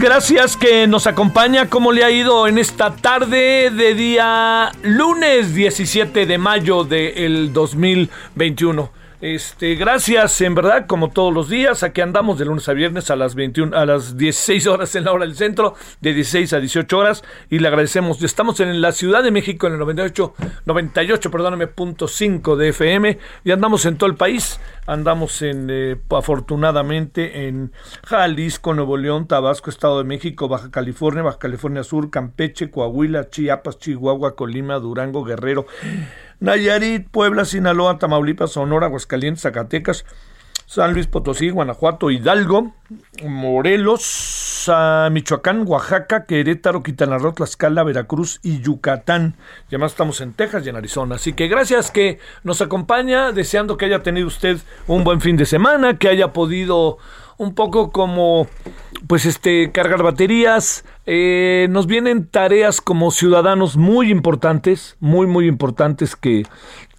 Gracias que nos acompaña. ¿Cómo le ha ido en esta tarde de día lunes 17 de mayo del 2021? Este, gracias, en verdad, como todos los días, aquí andamos de lunes a viernes a las 21, a las 16 horas en la hora del centro, de 16 a 18 horas, y le agradecemos. Estamos en la Ciudad de México en el 98, 98, perdóname, punto 5 de FM, y andamos en todo el país. Andamos en, eh, afortunadamente, en Jalisco, Nuevo León, Tabasco, Estado de México, Baja California, Baja California Sur, Campeche, Coahuila, Chiapas, Chihuahua, Colima, Durango, Guerrero. Nayarit, Puebla, Sinaloa, Tamaulipas, Sonora, Aguascalientes, Zacatecas, San Luis Potosí, Guanajuato, Hidalgo, Morelos, Michoacán, Oaxaca, Querétaro, Quintana Roo, Tlaxcala, Veracruz y Yucatán. Y además estamos en Texas y en Arizona. Así que gracias que nos acompaña, deseando que haya tenido usted un buen fin de semana, que haya podido un poco como pues este cargar baterías Eh, nos vienen tareas como ciudadanos muy importantes muy muy importantes que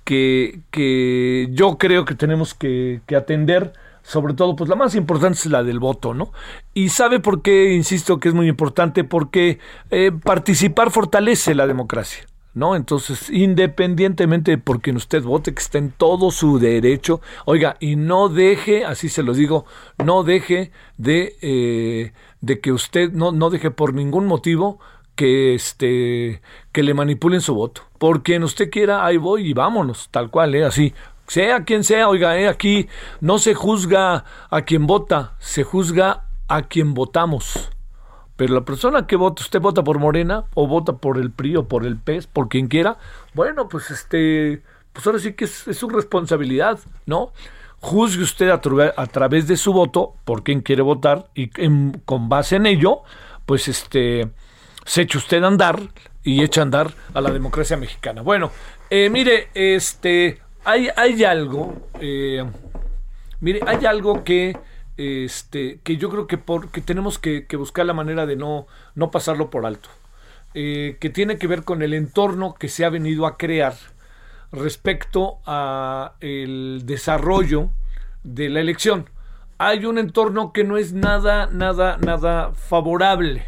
que, que yo creo que tenemos que, atender sobre todo, pues la más importante es la del voto, ¿no? Y sabe por qué, insisto, que es muy importante, porque eh, participar fortalece la democracia. ¿No? Entonces, independientemente de por quien usted vote, que está en todo su derecho, oiga, y no deje, así se lo digo, no deje de, eh, de que usted, no, no deje por ningún motivo que este que le manipulen su voto. Por quien usted quiera, ahí voy y vámonos, tal cual, ¿eh? así. Sea quien sea, oiga, ¿eh? aquí no se juzga a quien vota, se juzga a quien votamos. Pero la persona que vota, usted vota por Morena, o vota por el PRI, o por el PES, por quien quiera, bueno, pues este, pues ahora sí que es, es su responsabilidad, ¿no? Juzgue usted a, tra- a través de su voto por quién quiere votar y con base en ello, pues este, se echa usted a andar y echa a andar a la democracia mexicana. Bueno, eh, mire, este, hay, hay algo, eh, mire, hay algo que, este, que yo creo que, tenemos que, que buscar la manera de no, no pasarlo por alto, eh, que tiene que ver con el entorno que se ha venido a crear respecto a el desarrollo de la elección. Hay un entorno que no es nada, nada, nada favorable,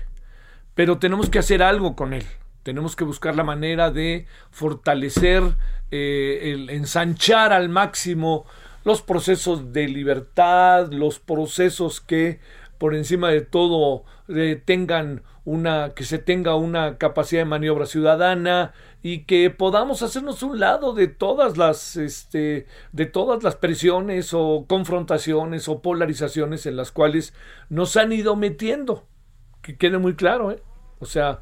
pero tenemos que hacer algo con él. Tenemos que buscar la manera de fortalecer, eh, el ensanchar al máximo los procesos de libertad, los procesos que por encima de todo eh, tengan una que se tenga una capacidad de maniobra ciudadana y que podamos hacernos un lado de todas las este de todas las presiones o confrontaciones o polarizaciones en las cuales nos han ido metiendo que quede muy claro ¿eh? o sea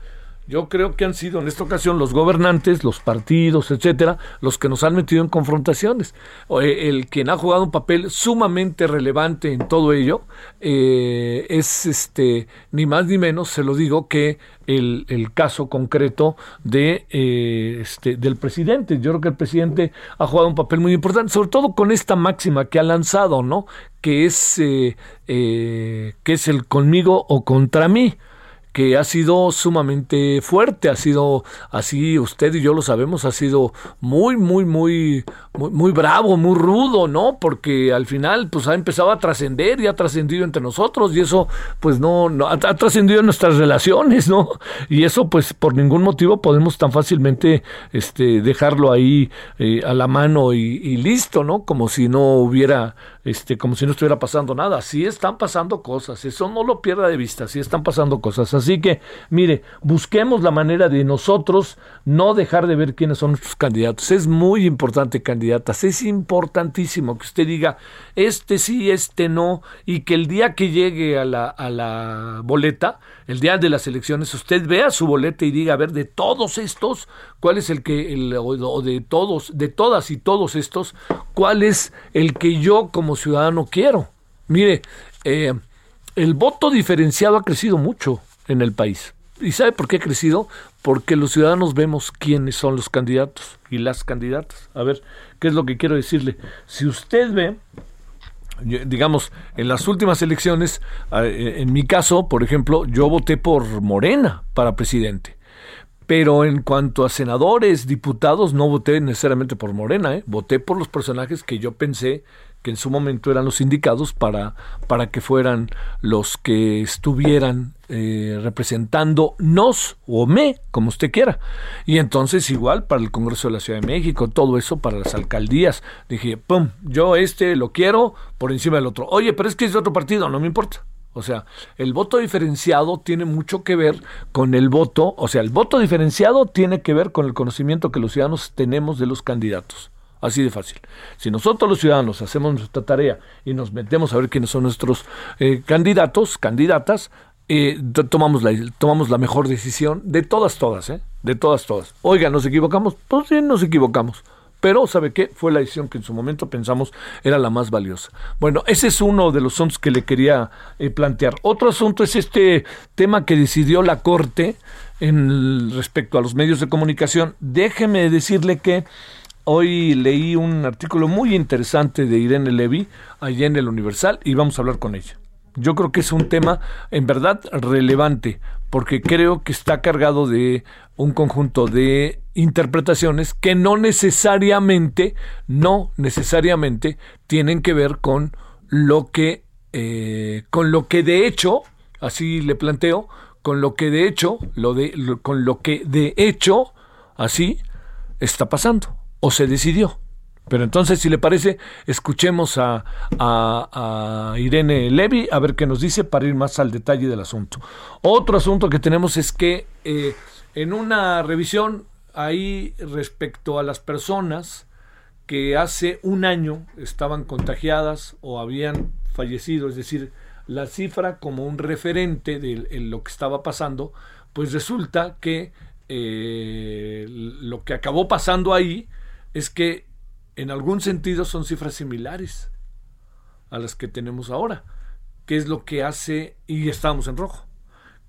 yo creo que han sido en esta ocasión los gobernantes, los partidos, etcétera, los que nos han metido en confrontaciones. Eh, el quien ha jugado un papel sumamente relevante en todo ello eh, es este ni más ni menos, se lo digo, que el, caso concreto de eh, este del presidente. Yo creo que el presidente ha jugado un papel muy importante, sobre todo con esta máxima que ha lanzado, ¿no? Que es que es el conmigo o contra mí que ha sido sumamente fuerte, ha sido así, usted y yo lo sabemos, ha sido muy, muy, muy, muy, bravo, muy rudo, ¿no? Porque al final, pues ha empezado a trascender y ha trascendido entre nosotros y eso, pues no, no ha, trascendido en nuestras relaciones, ¿no? Y eso, pues por ningún motivo podemos tan fácilmente, este, dejarlo ahí eh, a la mano y, y listo, ¿no? Como si no hubiera este, como si no estuviera pasando nada. Sí están pasando cosas, eso no lo pierda de vista, sí están pasando cosas. Así que, mire, busquemos la manera de nosotros no dejar de ver quiénes son nuestros candidatos. Es muy importante, es importantísimo que usted diga, este sí, este no, y que el día que llegue a la, a la boleta, el día de las elecciones, usted vea su boleta y diga, a ver, de todos estos, ¿cuál es el que, o de todos, de todas y todos estos, cuál es el que yo como ciudadano quiero. Mire, eh, el voto diferenciado ha crecido mucho en el país. ¿Y sabe por qué ha crecido? Porque los ciudadanos vemos quiénes son los candidatos y las candidatas. A ver, ¿qué es lo que quiero decirle? Si usted ve, digamos, en las últimas elecciones, eh, en mi caso, por ejemplo, yo voté por Morena para presidente. Pero en cuanto a senadores, diputados, no voté necesariamente por Morena, ¿eh? voté por los personajes que yo pensé que en su momento eran los indicados para, para que fueran los que estuvieran eh, representando nos o me, como usted quiera. Y entonces igual para el Congreso de la Ciudad de México, todo eso para las alcaldías. Dije, pum, yo este lo quiero por encima del otro. Oye, pero es que es de otro partido, no me importa. O sea, el voto diferenciado tiene mucho que ver con el voto, o sea, el voto diferenciado tiene que ver con el conocimiento que los ciudadanos tenemos de los candidatos. Así de fácil. Si nosotros los ciudadanos hacemos nuestra tarea y nos metemos a ver quiénes son nuestros eh, candidatos, candidatas, eh, tomamos, la, tomamos la mejor decisión de todas, todas, ¿eh? De todas, todas. Oiga, ¿nos equivocamos? Pues sí, nos equivocamos. Pero, ¿sabe qué? Fue la decisión que en su momento pensamos era la más valiosa. Bueno, ese es uno de los asuntos que le quería eh, plantear. Otro asunto es este tema que decidió la Corte en respecto a los medios de comunicación. Déjeme decirle que Hoy leí un artículo muy interesante de Irene Levy allá en el Universal y vamos a hablar con ella. Yo creo que es un tema en verdad relevante porque creo que está cargado de un conjunto de interpretaciones que no necesariamente, no necesariamente tienen que ver con lo que, eh, con lo que de hecho, así le planteo, con lo que de hecho, lo de, con lo que de hecho, así está pasando o se decidió. Pero entonces, si le parece, escuchemos a, Irene Levy a ver qué nos dice para ir más al detalle del asunto. Otro asunto que tenemos es que eh, en una revisión ahí respecto a las personas que hace un año estaban contagiadas o habían fallecido, es decir, la cifra como un referente de lo que estaba pasando, pues resulta que eh, lo que acabó pasando ahí es que en algún sentido son cifras similares a las que tenemos ahora. ¿Qué es lo que hace, y estamos en rojo,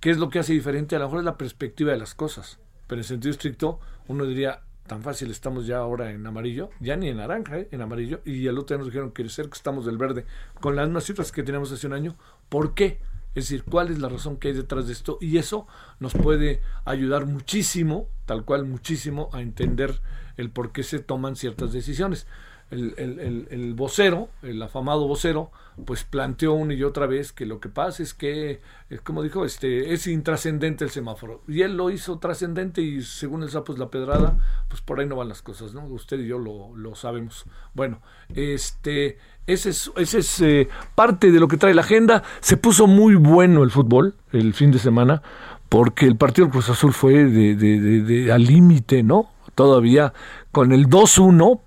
qué es lo que hace diferente? A lo mejor es la perspectiva de las cosas, pero en sentido estricto uno diría, tan fácil estamos ya ahora en amarillo, ya ni en naranja, ¿eh? en amarillo, y el otro día nos dijeron que estamos del verde, con las mismas cifras que teníamos hace un año. ¿Por qué? Es decir, cuál es la razón que hay detrás de esto, y eso nos puede ayudar muchísimo, tal cual muchísimo, a entender el por qué se toman ciertas decisiones. el, vocero, el afamado vocero, pues planteó una y otra vez que lo que pasa es que, es como dijo, este, es intrascendente el semáforo. Y él lo hizo trascendente y según el sapo la pedrada, pues por ahí no van las cosas, ¿no? Usted y yo lo, lo sabemos. Bueno, este, ese es, ese es eh, parte de lo que trae la agenda. Se puso muy bueno el fútbol el fin de semana porque el partido del Cruz Azul fue de, al límite, ¿no? Todavía con el 2-1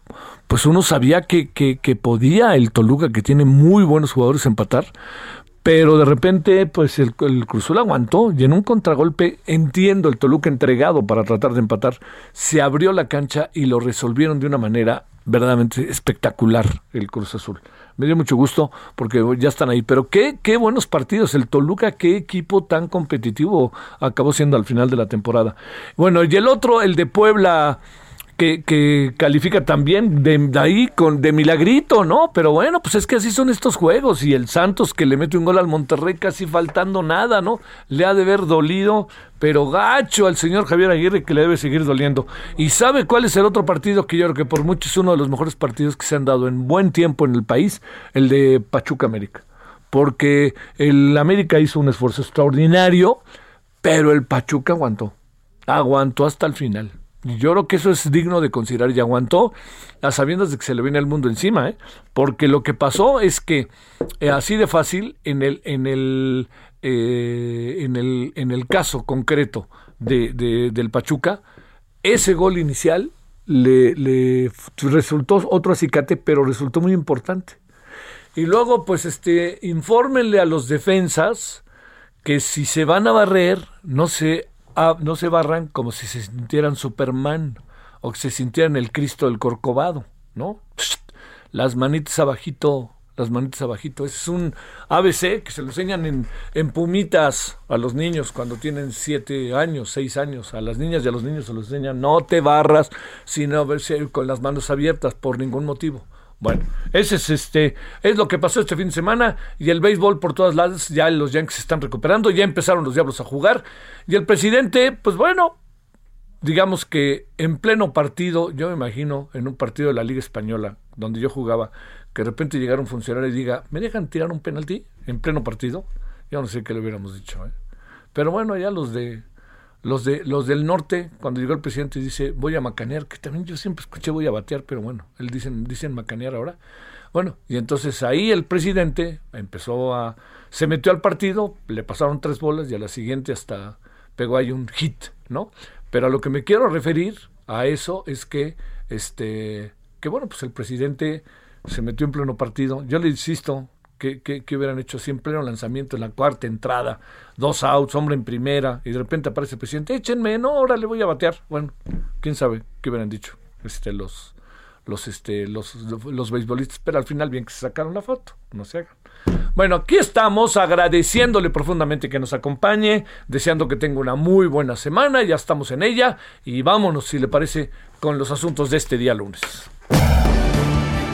pues uno sabía que, podía el Toluca, que tiene muy buenos jugadores, empatar, pero de repente, pues el, el Cruzul aguantó y en un contragolpe, entiendo, el Toluca entregado para tratar de empatar, se abrió la cancha y lo resolvieron de una manera verdaderamente espectacular el Cruz Azul. Me dio mucho gusto porque ya están ahí. Pero qué, qué buenos partidos. El Toluca, qué equipo tan competitivo acabó siendo al final de la temporada. Bueno, y el otro, el de Puebla que, califica también de, ahí con de milagrito, ¿no? Pero bueno, pues es que así son estos juegos y el Santos que le mete un gol al Monterrey casi faltando nada, ¿no? Le ha de haber dolido, pero gacho al señor Javier Aguirre que le debe seguir doliendo. ¿Y sabe cuál es el otro partido que yo creo que por mucho es uno de los mejores partidos que se han dado en buen tiempo en el país? El de Pachuca América. Porque el América hizo un esfuerzo extraordinario, pero el Pachuca aguantó. Aguantó hasta el final. Yo creo que eso es digno de considerar y aguantó a sabiendas de que se le viene el mundo encima, ¿eh? porque lo que pasó es que eh, así de fácil en el en el eh, en el en el caso concreto de, del Pachuca ese gol inicial le, resultó otro acicate, pero resultó muy importante. Y luego, pues, este, infórmenle a los defensas que si se van a barrer, no se Ah, no se barran como si se sintieran Superman o que se sintieran el Cristo del Corcovado, ¿no? Las manitas abajito, las manitas abajito. es un ABC que se lo enseñan en, en pumitas a los niños cuando tienen siete años, seis años. A las niñas y a los niños se los enseñan, no te barras, sino con las manos abiertas por ningún motivo. Bueno, ese es este, es lo que pasó este fin de semana y el béisbol por todas lados, ya los Yankees se están recuperando, ya empezaron los Diablos a jugar y el presidente, pues bueno, digamos que en pleno partido, yo me imagino en un partido de la Liga Española donde yo jugaba, que de repente llegara un funcionario y diga, ¿me dejan tirar un penalti en pleno partido? Yo no sé qué le hubiéramos dicho, ¿eh? Pero bueno, ya los de los, de, los del norte, cuando llegó el presidente dice, voy a macanear, que también yo siempre escuché voy a batear, pero bueno, él dicen, dicen macanear ahora. Bueno, y entonces ahí el presidente empezó a, se metió al partido, le pasaron tres bolas y a la siguiente hasta pegó ahí un hit, ¿no? Pero a lo que me quiero referir a eso es que, este, que bueno, pues el presidente se metió en pleno partido. Yo le insisto, ¿Qué, hubieran hecho así en pleno lanzamiento, en la cuarta entrada, dos outs, hombre en primera, y de repente aparece el presidente, échenme, no, ahora le voy a batear. Bueno, quién sabe qué hubieran dicho este, los, los, este, los, los beisbolistas, pero al final bien que se sacaron la foto, no se hagan. Bueno, aquí estamos agradeciéndole profundamente que nos acompañe, deseando que tenga una muy buena semana, ya estamos en ella y vámonos, si le parece, con los asuntos de este día lunes.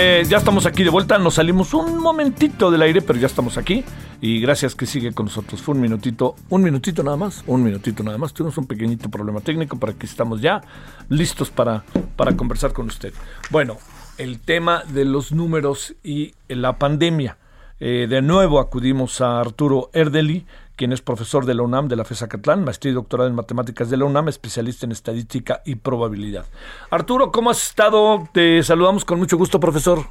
Eh, ya estamos aquí de vuelta, nos salimos un momentito del aire, pero ya estamos aquí. Y gracias que sigue con nosotros. Fue un minutito, un minutito nada más, un minutito nada más. Tuvimos un pequeñito problema técnico para que estamos ya listos para, para conversar con usted. Bueno, el tema de los números y la pandemia. Eh, de nuevo acudimos a Arturo Erdeli, quien es profesor de la UNAM de la FESA Catlán, maestría y doctorado en matemáticas de la UNAM, especialista en estadística y probabilidad. Arturo, ¿cómo has estado? Te saludamos con mucho gusto, profesor.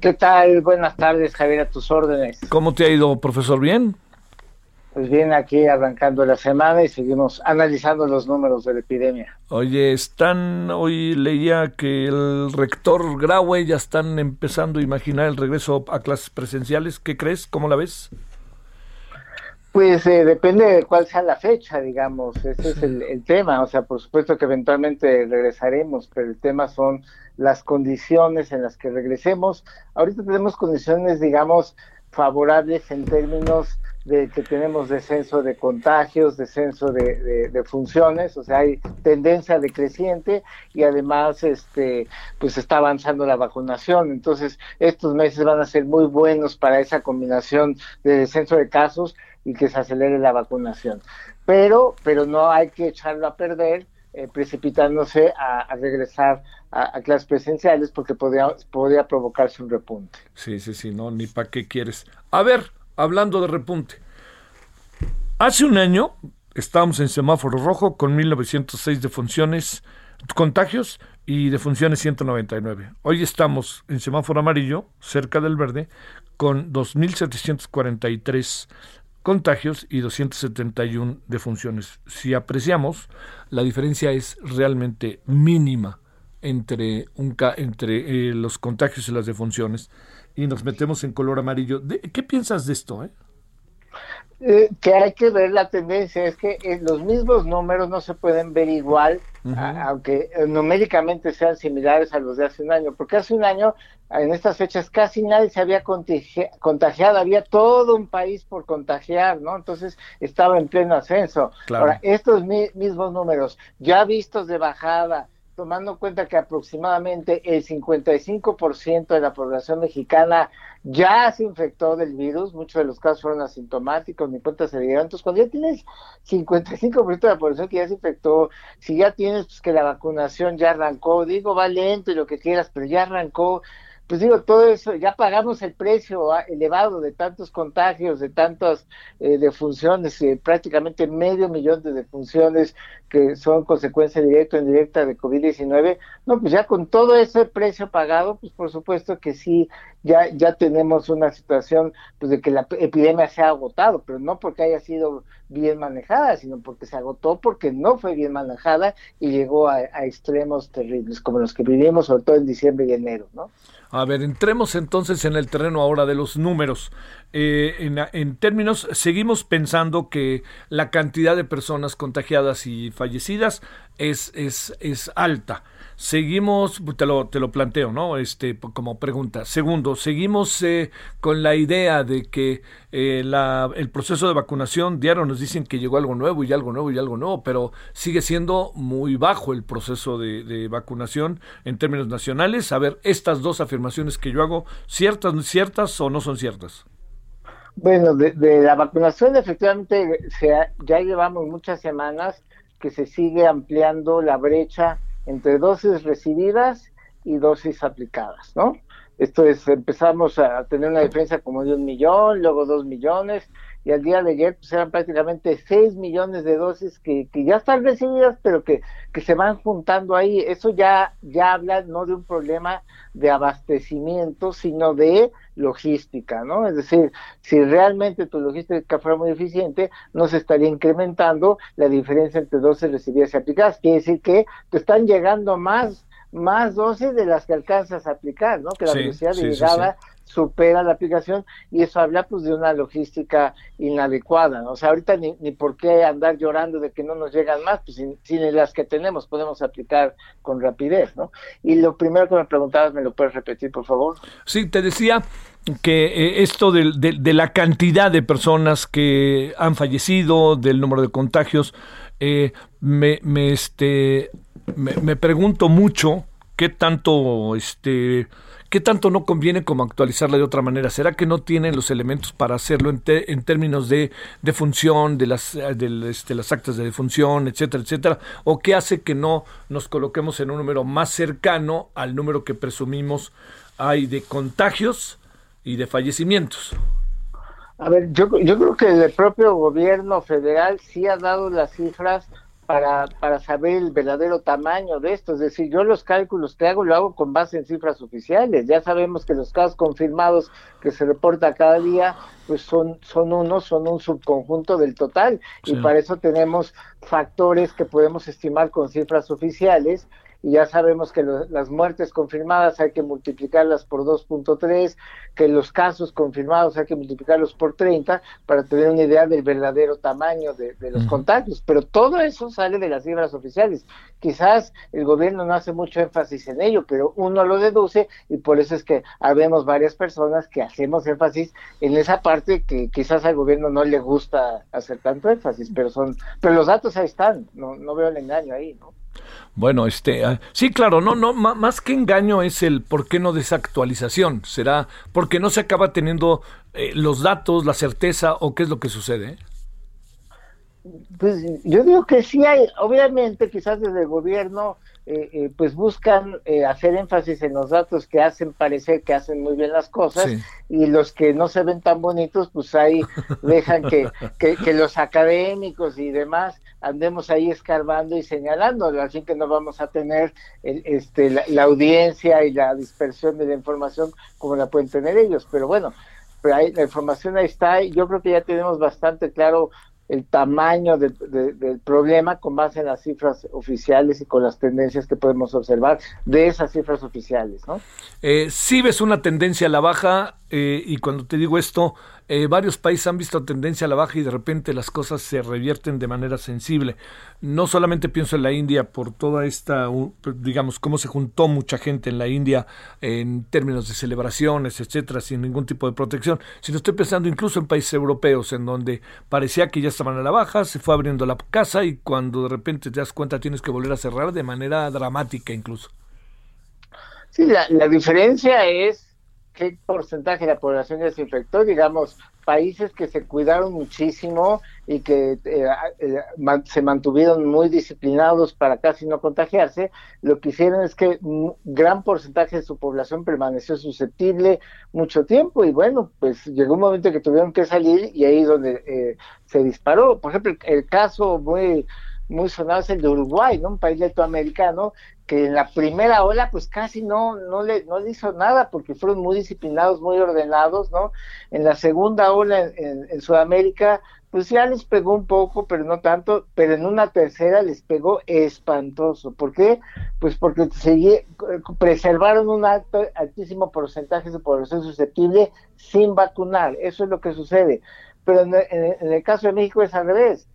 ¿Qué tal? Buenas tardes, Javier, a tus órdenes. ¿Cómo te ha ido, profesor? ¿Bien? Pues bien, aquí arrancando la semana y seguimos analizando los números de la epidemia. Oye, están, hoy leía que el rector Graue ya están empezando a imaginar el regreso a clases presenciales. ¿Qué crees? ¿Cómo la ves? Pues eh, depende de cuál sea la fecha, digamos, ese es el, tema, o sea, por supuesto que eventualmente regresaremos, pero el tema son las condiciones en las que regresemos. Ahorita tenemos condiciones, digamos, favorables en términos de que tenemos descenso de contagios, descenso de, funciones, o sea, hay tendencia decreciente y además este pues está avanzando la vacunación. Entonces, estos meses van a ser muy buenos para esa combinación de descenso de casos y que se acelere la vacunación. Pero, pero no hay que echarlo a perder eh, precipitándose a, regresar a, clases presenciales porque podría, podría provocarse un repunte. Sí, sí, sí, no, ni para qué quieres. A ver, hablando de repunte. Hace un año estábamos en semáforo rojo con 1906 defunciones, contagios y defunciones 199. Hoy estamos en semáforo amarillo, cerca del verde, con 2743 contagios y 271 defunciones. Si apreciamos, la diferencia es realmente mínima entre, un, entre eh, los contagios y las defunciones y nos metemos en color amarillo. ¿Qué piensas de esto? Eh? Eh, que hay que ver la tendencia, es que los mismos números no se pueden ver igual, aunque eh, numéricamente sean similares a los de hace un año, porque hace un año, en estas fechas, casi nadie se había contagiado, había todo un país por contagiar, ¿no? Entonces estaba en pleno ascenso. Ahora, estos mismos números, ya vistos de bajada, tomando en cuenta que aproximadamente el 55% de la población mexicana ya se infectó del virus, muchos de los casos fueron asintomáticos, ni cuenta se dieron. Entonces, cuando ya tienes 55% de la población que ya se infectó, si ya tienes pues, que la vacunación ya arrancó, digo, va lento y lo que quieras, pero ya arrancó, pues digo, todo eso, ya pagamos el precio ah, elevado de tantos contagios, de tantas eh, defunciones, eh, prácticamente medio millón de defunciones que son consecuencia directa o indirecta de COVID-19, no, pues ya con todo ese precio pagado, pues por supuesto que sí, ya, ya tenemos una situación pues de que la epidemia se ha agotado, pero no porque haya sido bien manejada, sino porque se agotó porque no fue bien manejada y llegó a, extremos terribles, como los que vivimos sobre todo en diciembre y enero, ¿no? A ver, entremos entonces en el terreno ahora de los números. Eh, en, en, términos, seguimos pensando que la cantidad de personas contagiadas y fallecidas es, es, es alta. Seguimos, te lo, te lo planteo, ¿no? Este, como pregunta. Segundo, seguimos eh, con la idea de que eh, la, el proceso de vacunación, diario nos dicen que llegó algo nuevo y algo nuevo y algo nuevo, pero sigue siendo muy bajo el proceso de, de vacunación en términos nacionales. A ver, estas dos afirmaciones que yo hago, ¿ciertas, ciertas o no son ciertas? Bueno, de, la vacunación efectivamente ya llevamos muchas semanas que se sigue ampliando la brecha entre dosis recibidas y dosis aplicadas, ¿no? Esto es, empezamos a tener una diferencia como de un millón, luego dos millones, y al día de ayer pues eran prácticamente seis millones de dosis que, que ya están recibidas, pero que, que se van juntando ahí. Eso ya, ya habla no de un problema de abastecimiento, sino de logística, ¿no? Es decir, si realmente tu logística fuera muy eficiente, no se estaría incrementando la diferencia entre dosis recibidas y aplicadas. Quiere decir que te están llegando más más dosis de las que alcanzas a aplicar, ¿no? Que la velocidad de llegada supera la aplicación y eso habla pues de una logística inadecuada, ¿no? O sea, ahorita ni, ni por qué andar llorando de que no nos llegan más, pues sin, las que tenemos podemos aplicar con rapidez, ¿no? Y lo primero que me preguntabas, ¿me lo puedes repetir, por favor? Sí, te decía que eh, esto de, de, la cantidad de personas que han fallecido, del número de contagios, eh, me, me, este, me, me pregunto mucho qué tanto este ¿Qué tanto no conviene como actualizarla de otra manera? ¿Será que no tienen los elementos para hacerlo en, en términos de, de, función, de las, de este, las actas de defunción, etcétera, etcétera? ¿O qué hace que no nos coloquemos en un número más cercano al número que presumimos hay de contagios y de fallecimientos? A ver, yo, yo creo que el propio gobierno federal sí ha dado las cifras para, para saber el verdadero tamaño de esto. Es decir, yo los cálculos que hago lo hago con base en cifras oficiales. Ya sabemos que los casos confirmados que se reporta cada día, pues son, son unos, son un subconjunto del total. Y para eso tenemos factores que podemos estimar con cifras oficiales y ya sabemos que las muertes confirmadas hay que multiplicarlas por 2.3, que los casos confirmados hay que multiplicarlos por 30 para tener una idea del verdadero tamaño de, los contagios, pero todo eso sale de las cifras oficiales. Quizás el gobierno no hace mucho énfasis en ello, pero uno lo deduce y por eso es que habemos varias personas que hacemos énfasis en esa parte que quizás al gobierno no le gusta hacer tanto énfasis, pero son, pero los datos ahí están, no, no veo el engaño ahí, ¿no? Bueno, este, ah, sí, claro, no, no, más que engaño es el por qué no desactualización. Será porque no se acaba teniendo eh, los datos, la certeza o qué es lo que sucede. Pues yo digo que sí hay, obviamente, quizás desde el gobierno eh, eh, pues buscan eh, hacer énfasis en los datos que hacen parecer que hacen muy bien las cosas y los que no se ven tan bonitos, pues ahí dejan que, que, los académicos y demás andemos ahí escarbando y señalando, así que no vamos a tener este, la, audiencia y la dispersión de la información como la pueden tener ellos. Pero bueno, pero ahí, la información ahí está y yo creo que ya tenemos bastante claro el tamaño del problema con base en las cifras oficiales y con las tendencias que podemos observar de esas cifras oficiales, ¿no? Eh, sí ves una tendencia a la baja eh, y cuando te digo esto, eh, varios países han visto tendencia a la baja y de repente las cosas se revierten de manera sensible. No solamente pienso en la India por toda esta, digamos, cómo se juntó mucha gente en la India en términos de celebraciones, etcétera, sin ningún tipo de protección, sino estoy pensando incluso en países europeos en donde parecía que ya estaban a la baja, se fue abriendo la casa y cuando de repente te das cuenta tienes que volver a cerrar de manera dramática incluso. Sí, la, la diferencia es qué porcentaje de la población ya se infectó, digamos, países que se cuidaron muchísimo y que eh, eh, se mantuvieron muy disciplinados para casi no contagiarse, lo que hicieron es que gran porcentaje de su población permaneció susceptible mucho tiempo y bueno, pues llegó un momento que tuvieron que salir y ahí donde eh, se disparó. Por ejemplo, el caso muy muy sonado es el de Uruguay, ¿no? Un país latinoamericano que en la primera ola pues casi no, no, le, no le hizo nada porque fueron muy disciplinados, muy ordenados, ¿no? En la segunda ola en, Sudamérica pues ya les pegó un poco, pero no tanto, pero en una tercera les pegó espantoso. ¿Por qué? Pues porque preservaron un alto, altísimo porcentaje de población susceptible sin vacunar. Eso es lo que sucede. Pero en el caso de México es al revés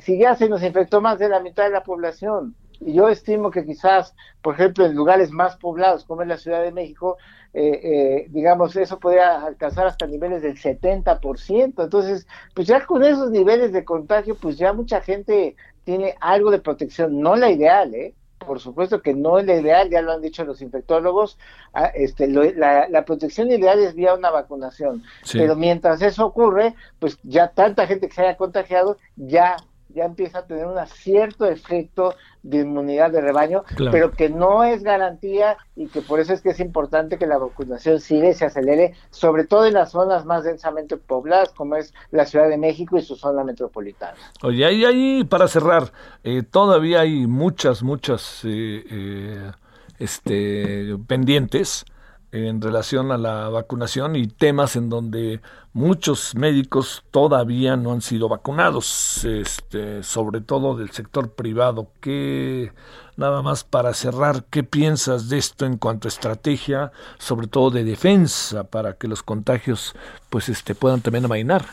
si ya se nos infectó más de la mitad de la población, y yo estimo que quizás, por ejemplo, en lugares más poblados como es la Ciudad de México, eh, eh, digamos, eso podría alcanzar hasta niveles del 70%. Entonces, pues ya con esos niveles de contagio, pues ya mucha gente tiene algo de protección, no la ideal, ¿eh? Por supuesto que no es la ideal, ya lo han dicho los infectólogos, ah, este, la, protección ideal es vía una vacunación, pero mientras eso ocurre, pues ya tanta gente que se haya contagiado ya ya empieza a tener un cierto efecto de inmunidad de rebaño, pero que no es garantía y que por eso es que es importante que la vacunación siga y se acelere, sobre todo en las zonas más densamente pobladas, como es la Ciudad de México y su zona metropolitana. Oye, ahí, ahí para cerrar, eh, todavía hay muchas, muchas eh, eh, este, pendientes en relación a la vacunación y temas en donde muchos médicos todavía no han sido vacunados, este, sobre todo del sector privado. ¿Qué, nada más para cerrar, qué piensas de esto en cuanto a estrategia, sobre todo de defensa, para que los contagios pues este, puedan también amainar?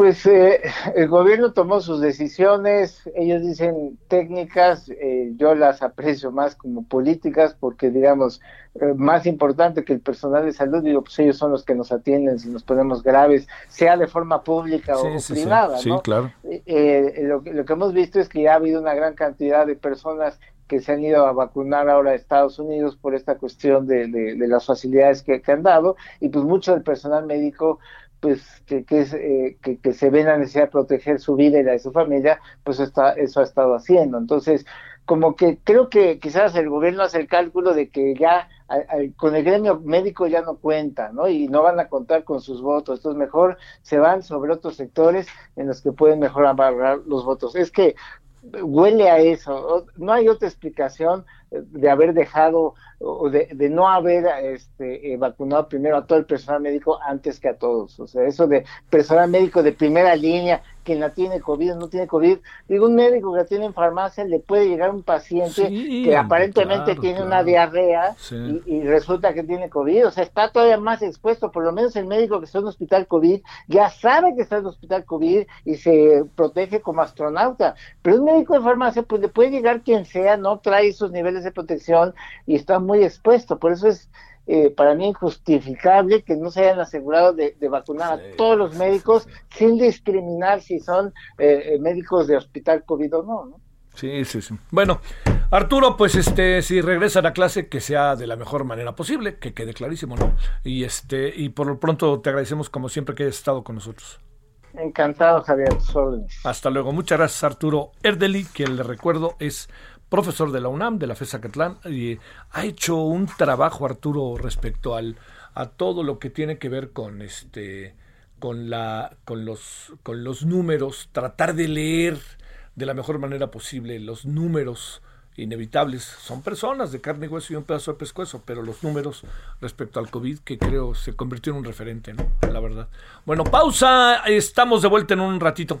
Pues eh, el gobierno tomó sus decisiones, ellos dicen técnicas, eh, yo las aprecio más como políticas porque digamos, eh, más importante que el personal de salud, digo, pues ellos son los que nos atienden si nos ponemos graves, sea de forma pública o privada. Sí, claro. Lo, lo, que hemos visto es que ya ha habido una gran cantidad de personas que se han ido a vacunar ahora a Estados Unidos por esta cuestión de, de, las facilidades que, que, han dado y pues mucho del personal médico pues que, que, eh, que, que, se ve la necesidad de proteger su vida y la de su familia, pues está, eso ha estado haciendo. Entonces, como que creo que quizás el gobierno hace el cálculo de que ya con el gremio médico ya no cuenta, ¿no? Y no van a contar con sus votos. Entonces, mejor se van sobre otros sectores en los que pueden mejor amarrar los votos. Es que huele a eso. No hay otra explicación de haber dejado o de, no haber este, eh, vacunado primero a todo el personal médico antes que a todos. O sea, eso de personal médico de primera línea, quien la tiene COVID no tiene COVID. Digo, un médico que la tiene en farmacia le puede llegar un paciente que aparentemente tiene una diarrea y, resulta que tiene COVID. O sea, está todavía más expuesto. Por lo menos el médico que está en un hospital COVID ya sabe que está en un hospital COVID y se protege como astronauta. Pero un médico de farmacia, pues le puede llegar quien sea, no trae esos niveles de protección y está muy expuesto. Por eso es eh, para mí injustificable que no se hayan asegurado de, vacunar a todos los médicos sin discriminar si son eh, médicos de hospital COVID o no, ¿no? Sí, sí, sí. Bueno, Arturo, pues este, si regresa a la clase, que sea de la mejor manera posible, que quede clarísimo, ¿no? Y este, y por lo pronto te agradecemos como siempre que hayas estado con nosotros. Encantado, Javier. Hasta luego. Muchas gracias, Arturo Erdeli, que le recuerdo es profesor de la UNAM, de la FESA Catlán, y ha hecho un trabajo, Arturo, respecto al, a todo lo que tiene que ver con este con la con los con los números, tratar de leer de la mejor manera posible los números inevitables. Son personas de carne y hueso y un pedazo de pescuezo, pero los números respecto al COVID que creo se convirtió en un referente, ¿no? La verdad. Bueno, pausa, estamos de vuelta en un ratito.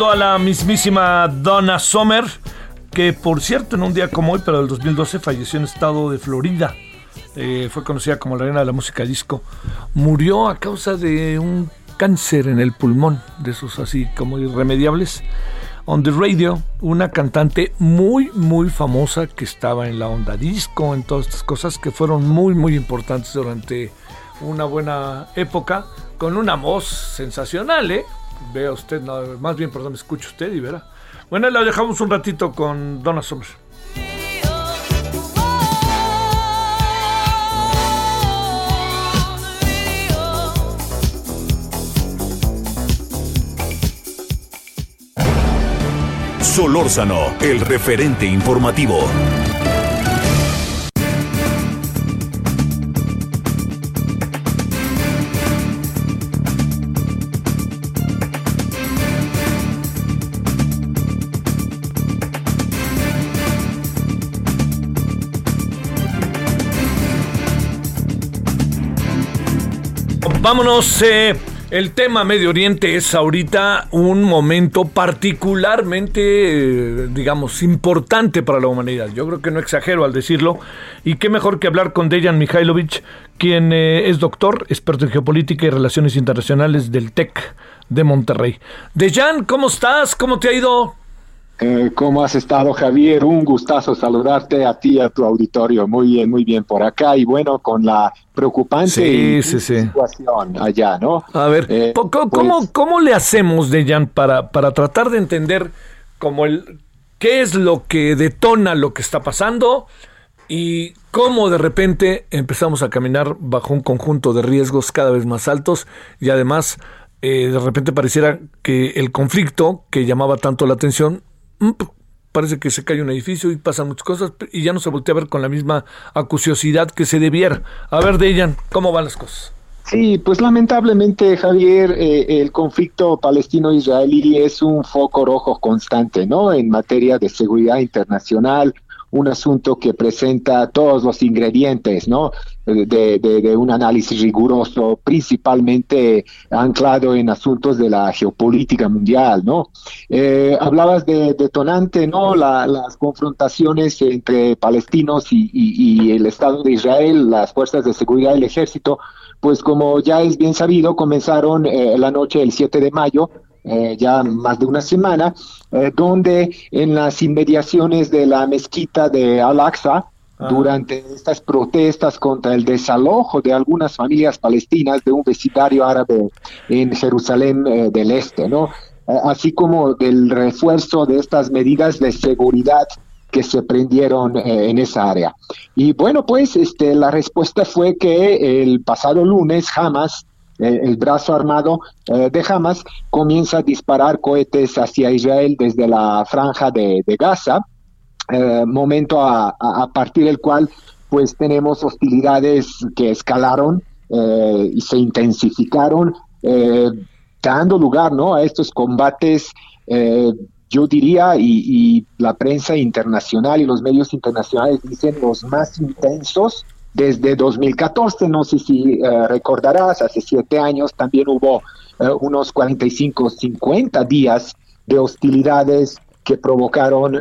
A la mismísima Donna Summer, que por cierto en un día como hoy, pero del 2012, falleció en estado de Florida. Eh, fue conocida como la reina de la música disco. Murió a causa de un cáncer en el pulmón, de esos así como irremediables. On the Radio, una cantante muy, muy famosa que estaba en la onda disco, en todas estas cosas que fueron muy, muy importantes durante una buena época, con una voz sensacional, ¿eh? Vea usted, más bien, perdón, escuche usted y verá. Bueno, la dejamos un ratito con Donna Summer. Solórzano, el referente informativo. Vámonos eh, El tema Medio Oriente es ahorita un momento particularmente, eh, digamos, importante para la humanidad. Yo creo que no exagero al decirlo. Y qué mejor que hablar con Dejan Mihailovich, quien eh, es doctor, experto en geopolítica y relaciones internacionales del TEC de Monterrey. Dejan, ¿cómo estás? ¿Cómo te ha ido? Eh, ¿Cómo has estado, Javier? Un gustazo saludarte a ti y a tu auditorio. Muy bien, muy bien por acá. Y bueno, con la preocupante situación allá, ¿no? A ver, eh, pues ¿cómo, le hacemos, Dejan, para, para tratar de entender cómo el, qué es lo que detona lo que está pasando y cómo de repente empezamos a caminar bajo un conjunto de riesgos cada vez más altos y además eh, de repente pareciera que el conflicto que llamaba tanto la atención parece que se cae un edificio y pasan muchas cosas y ya no se voltea a ver con la misma acuciosidad que se debiera. A ver, Dejan, ¿cómo van las cosas? Sí, pues lamentablemente, Javier, eh, el conflicto palestino-israelí es un foco rojo constante, ¿no? En materia de seguridad internacional, un asunto que presenta todos los ingredientes, ¿no? De, un análisis riguroso, principalmente anclado en asuntos de la geopolítica mundial, ¿no? Eh, hablabas de detonante, ¿no? las confrontaciones entre palestinos y, el Estado de Israel, las fuerzas de seguridad del ejército, pues como ya es bien sabido, comenzaron eh, la noche del 7 de mayo eh, ya más de una semana, eh, donde en las inmediaciones de la mezquita de Al-Aqsa, ah. durante estas protestas contra el desalojo de algunas familias palestinas de un vecindario árabe en Jerusalén eh, del Este, ¿no? así como del refuerzo de estas medidas de seguridad que se prendieron en esa área. Y bueno, pues este, la respuesta fue que el pasado lunes Hamas eh, el brazo armado eh, de Hamas comienza a disparar cohetes hacia Israel desde la franja de, Gaza, eh, momento a, partir del cual pues tenemos hostilidades que escalaron y se intensificaron, dando lugar ¿no? a estos combates yo diría, y, y, la prensa internacional y los medios internacionales dicen los más intensos desde 2014. No sé si eh, recordarás, hace siete años también hubo eh, unos 45, 50 días de hostilidades que provocaron eh,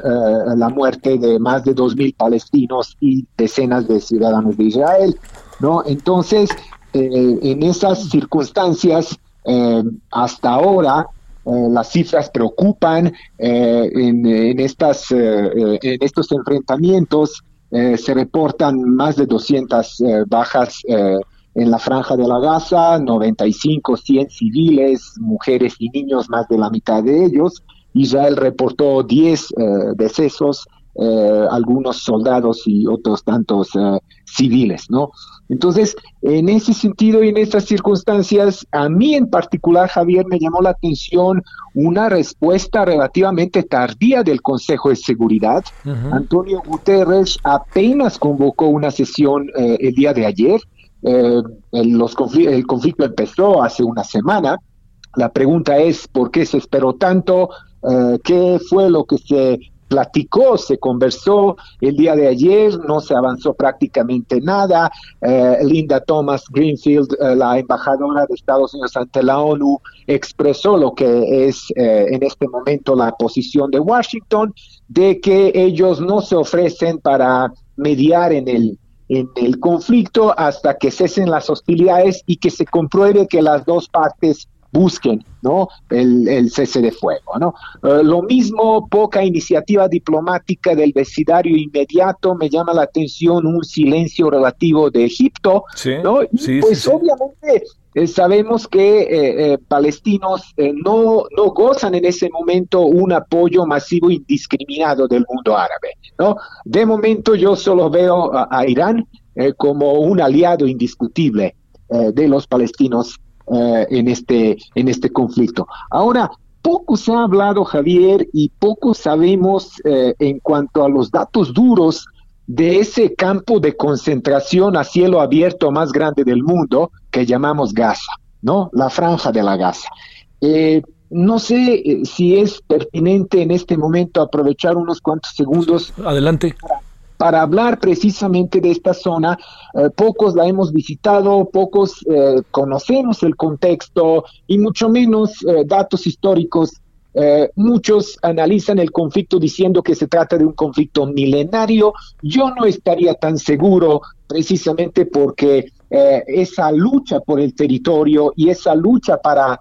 la muerte de más de 2.000 palestinos y decenas de ciudadanos de Israel. ¿no? Entonces, en esas circunstancias, hasta ahora, las cifras preocupan en, en, estas, en estos enfrentamientos eh, se reportan más de 200 eh, bajas eh, en la franja de la Gaza, 95, 100 civiles, mujeres y niños, más de la mitad de ellos. Israel reportó 10 decesos, algunos soldados y otros tantos civiles, ¿no? Entonces, en ese sentido y en estas circunstancias, a mí en particular, Javier, me llamó la atención una respuesta relativamente tardía del Consejo de Seguridad. Antonio Guterres apenas convocó una sesión eh, el día de ayer. Eh, el, conflicto empezó hace una semana. La pregunta es, ¿por qué se esperó tanto? Eh, ¿Qué fue lo que se platicó, se conversó el día de ayer, no se avanzó prácticamente nada. Eh, Linda Thomas Greenfield, eh, la embajadora de Estados Unidos ante la ONU, expresó lo que es eh, en este momento la posición de Washington, de que ellos no se ofrecen para mediar en el en el conflicto hasta que cesen las hostilidades y que se compruebe que las dos partes busquen ¿no? El, cese de fuego. ¿no? Eh, lo mismo, poca iniciativa diplomática del vecindario inmediato, me llama la atención un silencio relativo de Egipto, ¿no? pues obviamente eh, sabemos que eh, palestinos no, no gozan en ese momento un apoyo masivo indiscriminado del mundo árabe. ¿no? De momento yo solo veo a Irán como un aliado indiscutible de los palestinos eh, en, este, en este conflicto. Ahora, poco se ha hablado, Javier, y poco sabemos eh, en cuanto a los datos duros de ese campo de concentración a cielo abierto más grande del mundo que llamamos Gaza, ¿no? La franja de la Gaza. Eh, no sé si es pertinente en este momento aprovechar unos cuantos segundos. Adelante para hablar precisamente de esta zona. Eh, pocos la hemos visitado, pocos eh, conocemos el contexto y mucho menos datos históricos. muchos analizan el conflicto diciendo que se trata de un conflicto milenario. Yo no estaría tan seguro precisamente porque esa lucha por el territorio y esa lucha para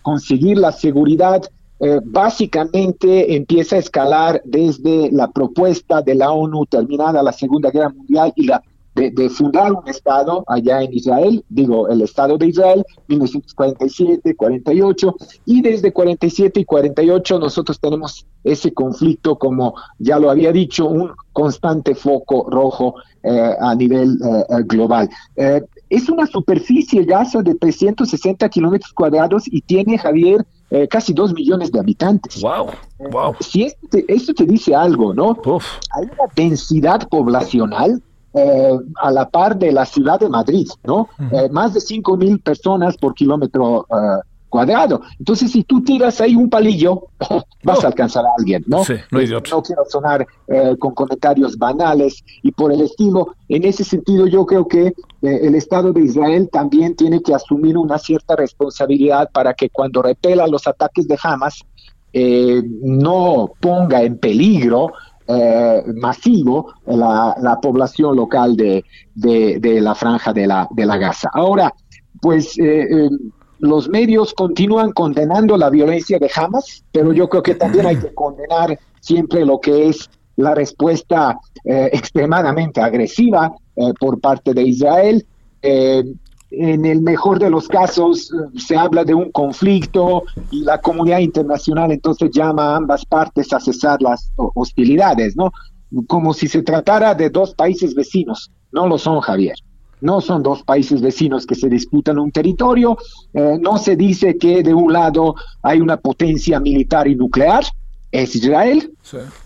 conseguir la seguridad eh, básicamente empieza a escalar desde la propuesta de la ONU terminada la Segunda Guerra Mundial y la de, fundar un Estado allá en Israel, digo, el Estado de Israel, 1947, 48, y desde 47 y 48 nosotros tenemos ese conflicto, como ya lo había dicho, un constante foco rojo eh, a nivel eh, global. es una superficie Gaza de 360 kilómetros cuadrados y tiene, Javier, eh, casi dos millones de habitantes. Wow, wow. Si esto te, esto te dice algo, ¿no? Hay una densidad poblacional eh, a la par de la ciudad de Madrid, ¿no? Eh, más de cinco mil personas por kilómetro cuadrado. Entonces, si tú tiras ahí un palillo, vas a alcanzar a alguien, ¿no? Sí, no, no quiero sonar eh, con comentarios banales y por el estilo. En ese sentido, yo creo que eh, el Estado de Israel también tiene que asumir una cierta responsabilidad para que cuando repela los ataques de Hamas, eh, no ponga en peligro masivo la, la, población local de, de, de, la franja de la, de la Gaza. Ahora, pues los medios continúan condenando la violencia de Hamas, pero yo creo que también hay que condenar siempre lo que es la respuesta eh, extremadamente agresiva eh, por parte de Israel. Eh, en el mejor de los casos se habla de un conflicto y la comunidad internacional entonces llama a ambas partes a cesar las hostilidades, ¿no? Como si se tratara de dos países vecinos. No lo son, Javier. No son dos países vecinos que se disputan un territorio. Eh, no se dice que de un lado hay una potencia militar y nuclear, es Israel,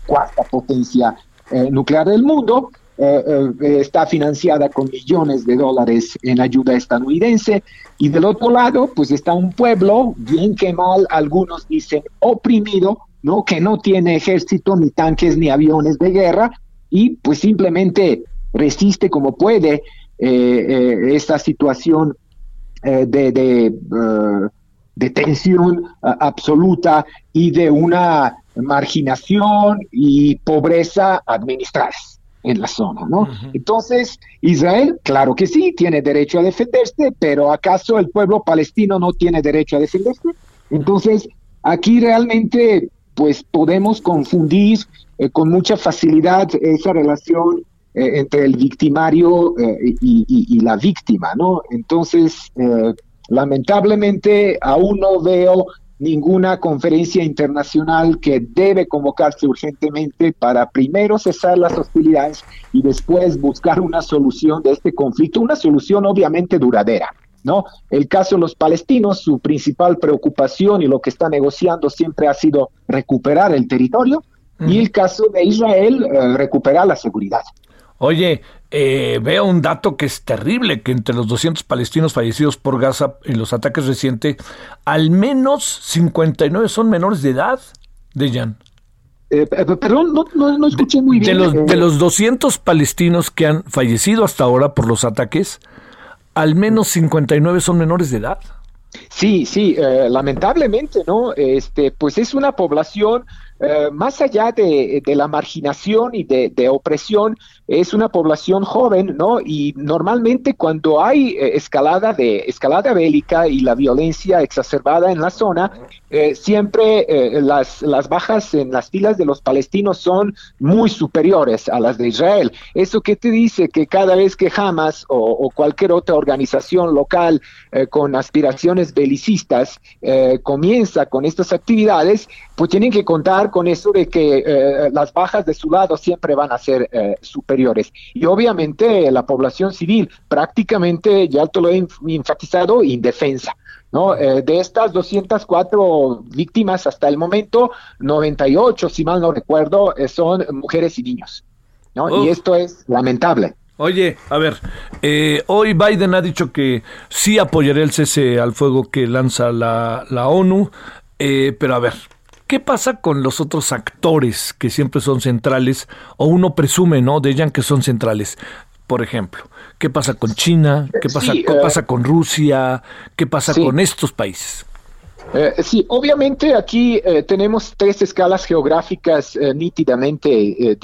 cuarta potencia eh, nuclear del mundo. Eh, está financiada con millones de dólares en ayuda estadounidense y del otro lado pues está un pueblo bien que mal algunos dicen oprimido no que no tiene ejército ni tanques ni aviones de guerra y pues simplemente resiste como puede esta situación eh, de, de, tensión absoluta y de una marginación y pobreza administradas en la zona, ¿no? Entonces, Israel, claro que sí, tiene derecho a defenderse, pero ¿acaso el pueblo palestino no tiene derecho a defenderse? Entonces, aquí realmente, pues podemos confundir con mucha facilidad esa relación eh, entre el victimario eh, y, la víctima, ¿no? Entonces, eh, lamentablemente, aún no veo ninguna conferencia internacional que debe convocarse urgentemente para primero cesar las hostilidades y después buscar una solución de este conflicto, una solución obviamente duradera. ¿No? El caso de los palestinos, su principal preocupación y lo que está negociando siempre ha sido recuperar el territorio, y el caso de Israel, recuperar la seguridad. Oye, eh, veo un dato que es terrible, que entre los 200 palestinos fallecidos por Gaza en los ataques recientes, al menos 59 son menores de edad, Dejan. Eh, eh, perdón, no, escuché muy bien. De los, de los 200 palestinos que han fallecido hasta ahora por los ataques, al menos 59 son menores de edad. Sí, sí, lamentablemente, ¿no? Este, pues es una población eh, más allá de, la marginación y de, opresión, es una población joven, ¿no? Y normalmente cuando hay eh, escalada de escalada bélica y la violencia exacerbada en la zona, eh, siempre las, las bajas en las filas de los palestinos son muy superiores a las de Israel. ¿Eso qué te dice? Que cada vez que Hamas o, cualquier otra organización local con aspiraciones belicistas comienza con estas actividades, pues tienen que contar con eso de que eh, las bajas de su lado siempre van a ser eh, superiores. Y obviamente la población civil prácticamente, ya te lo he enfatizado, indefensa. ¿no? Eh, de estas 204 víctimas hasta el momento, 98, si mal no recuerdo, son mujeres y niños. ¿no? Y esto es lamentable. Oye, a ver, hoy Biden ha dicho que sí apoyará el cese al fuego que lanza la, la ONU, pero a ver, ¿Qué pasa con los otros actores que siempre son centrales o uno presume, ¿no? De ellos que son centrales. Por ejemplo, ¿qué pasa con China? ¿Qué pasa, ¿qué eh, pasa con Rusia? ¿Qué pasa con estos países? Eh, sí, obviamente aquí eh, tenemos tres escalas geográficas nítidamente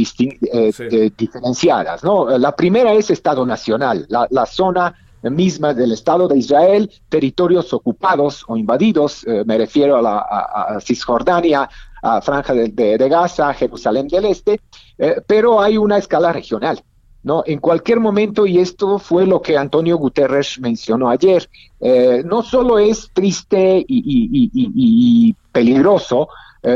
diferenciadas. ¿no? La primera es Estado Nacional, la, la, zona misma del Estado de Israel, territorios ocupados o invadidos, eh, me refiero a, la, Cisjordania, a Franja de, Gaza, Jerusalén del Este, eh, pero hay una escala regional. ¿no? En cualquier momento, y esto fue lo que Antonio Guterres mencionó ayer, eh, no solo es triste y, peligroso,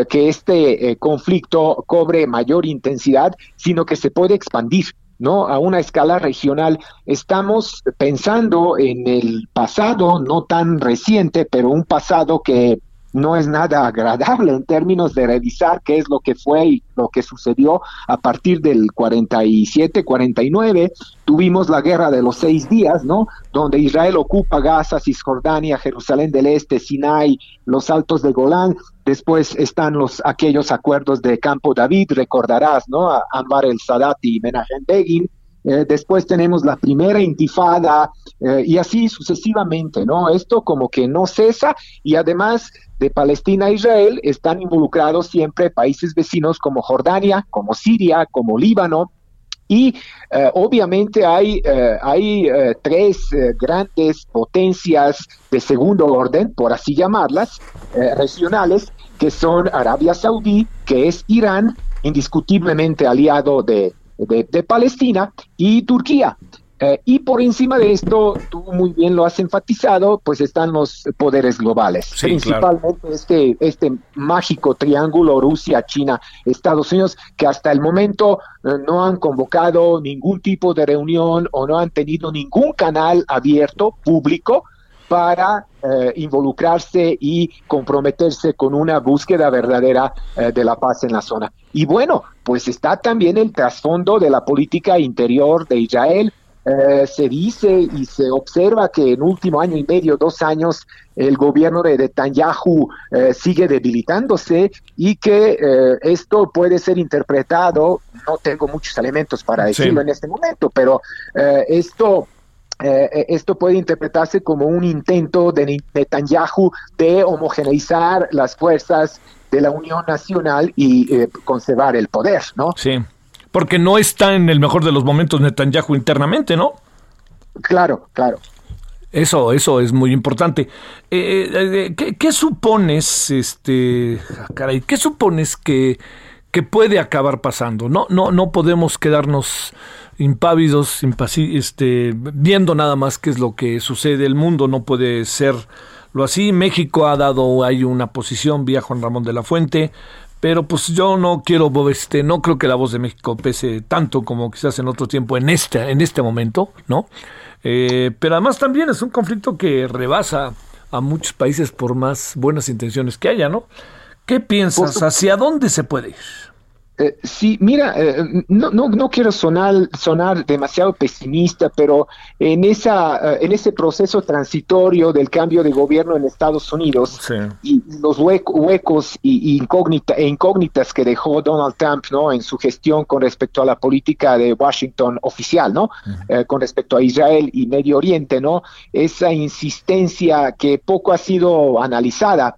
que este conflicto cobre mayor intensidad, sino que se puede expandir. ¿No? A una escala regional. Estamos pensando en el pasado, no tan reciente, pero un pasado que no es nada agradable en términos de revisar qué es lo que fue y lo que sucedió a partir del 47, 49. Tuvimos la guerra de los seis días, ¿no? Donde Israel ocupa Gaza, Cisjordania, Jerusalén del Este, Sinai, los Altos de Golán. Después están los aquellos acuerdos de Campo David, recordarás, ¿no? A Anwar el Sadat y Menachem Begin. Eh, después tenemos la primera intifada eh, y así sucesivamente, ¿no? Esto como que no cesa y además de Palestina a Israel están involucrados siempre países vecinos como Jordania, como Siria, como Líbano, y eh, obviamente hay, hay tres grandes potencias de segundo orden, por así llamarlas, regionales, que son Arabia Saudí, que es Irán, indiscutiblemente aliado de, de Palestina, y Turquía. Eh, y por encima de esto, tú muy bien lo has enfatizado, pues están los poderes globales, principalmente este, este mágico triángulo Rusia, China, Estados Unidos, que hasta el momento eh, no han convocado ningún tipo de reunión o no han tenido ningún canal abierto, público, para eh, involucrarse y comprometerse con una búsqueda verdadera de la paz en la zona. Y bueno, pues está también el trasfondo de la política interior de Israel, eh, se dice y se observa que en último año y medio, dos años, el gobierno de Netanyahu eh, sigue debilitándose y que eh, esto puede ser interpretado, no tengo muchos elementos para decirlo en este momento, pero esto esto puede interpretarse como un intento de Netanyahu de homogeneizar las fuerzas de la Unión Nacional y conservar el poder, ¿no? Sí porque no está en el mejor de los momentos Netanyahu internamente, ¿no? Claro, claro. Eso, eso es muy importante. Eh, eh, eh, ¿qué, supones, este, caray, qué supones que, que, puede acabar pasando? No, no, no podemos quedarnos impávidos, este, viendo nada más qué es lo que sucede. El mundo no puede ser lo así. México ha dado ahí una posición vía Juan Ramón de la Fuente pero pues yo no quiero, este, no creo que la voz de México pese tanto como quizás en otro tiempo en este, en este momento, ¿no? Eh, pero además también es un conflicto que rebasa a muchos países por más buenas intenciones que haya, ¿no? ¿Qué piensas? ¿Hacia dónde se puede ir? Eh, sí, mira, eh, no, no, no, quiero sonar, sonar demasiado pesimista, pero en, esa, eh, en ese proceso transitorio del cambio de gobierno en Estados Unidos y los huecos y, incógnita, e incógnitas que dejó Donald Trump ¿no? en su gestión con respecto a la política de Washington oficial, ¿no? con respecto a Israel y Medio Oriente, ¿no? esa insistencia que poco ha sido analizada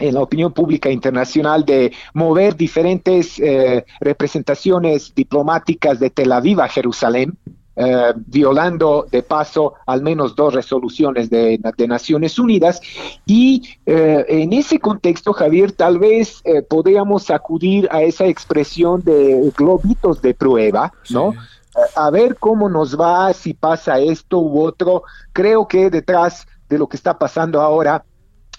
en la opinión pública internacional de mover diferentes eh, representaciones diplomáticas de Tel Aviv a Jerusalén, eh, violando de paso al menos dos resoluciones de, Naciones Unidas. Y eh, en ese contexto, Javier, tal vez podríamos acudir a esa expresión de globitos de prueba, ¿no? A ver cómo nos va, si pasa esto u otro. Creo que detrás de lo que está pasando ahora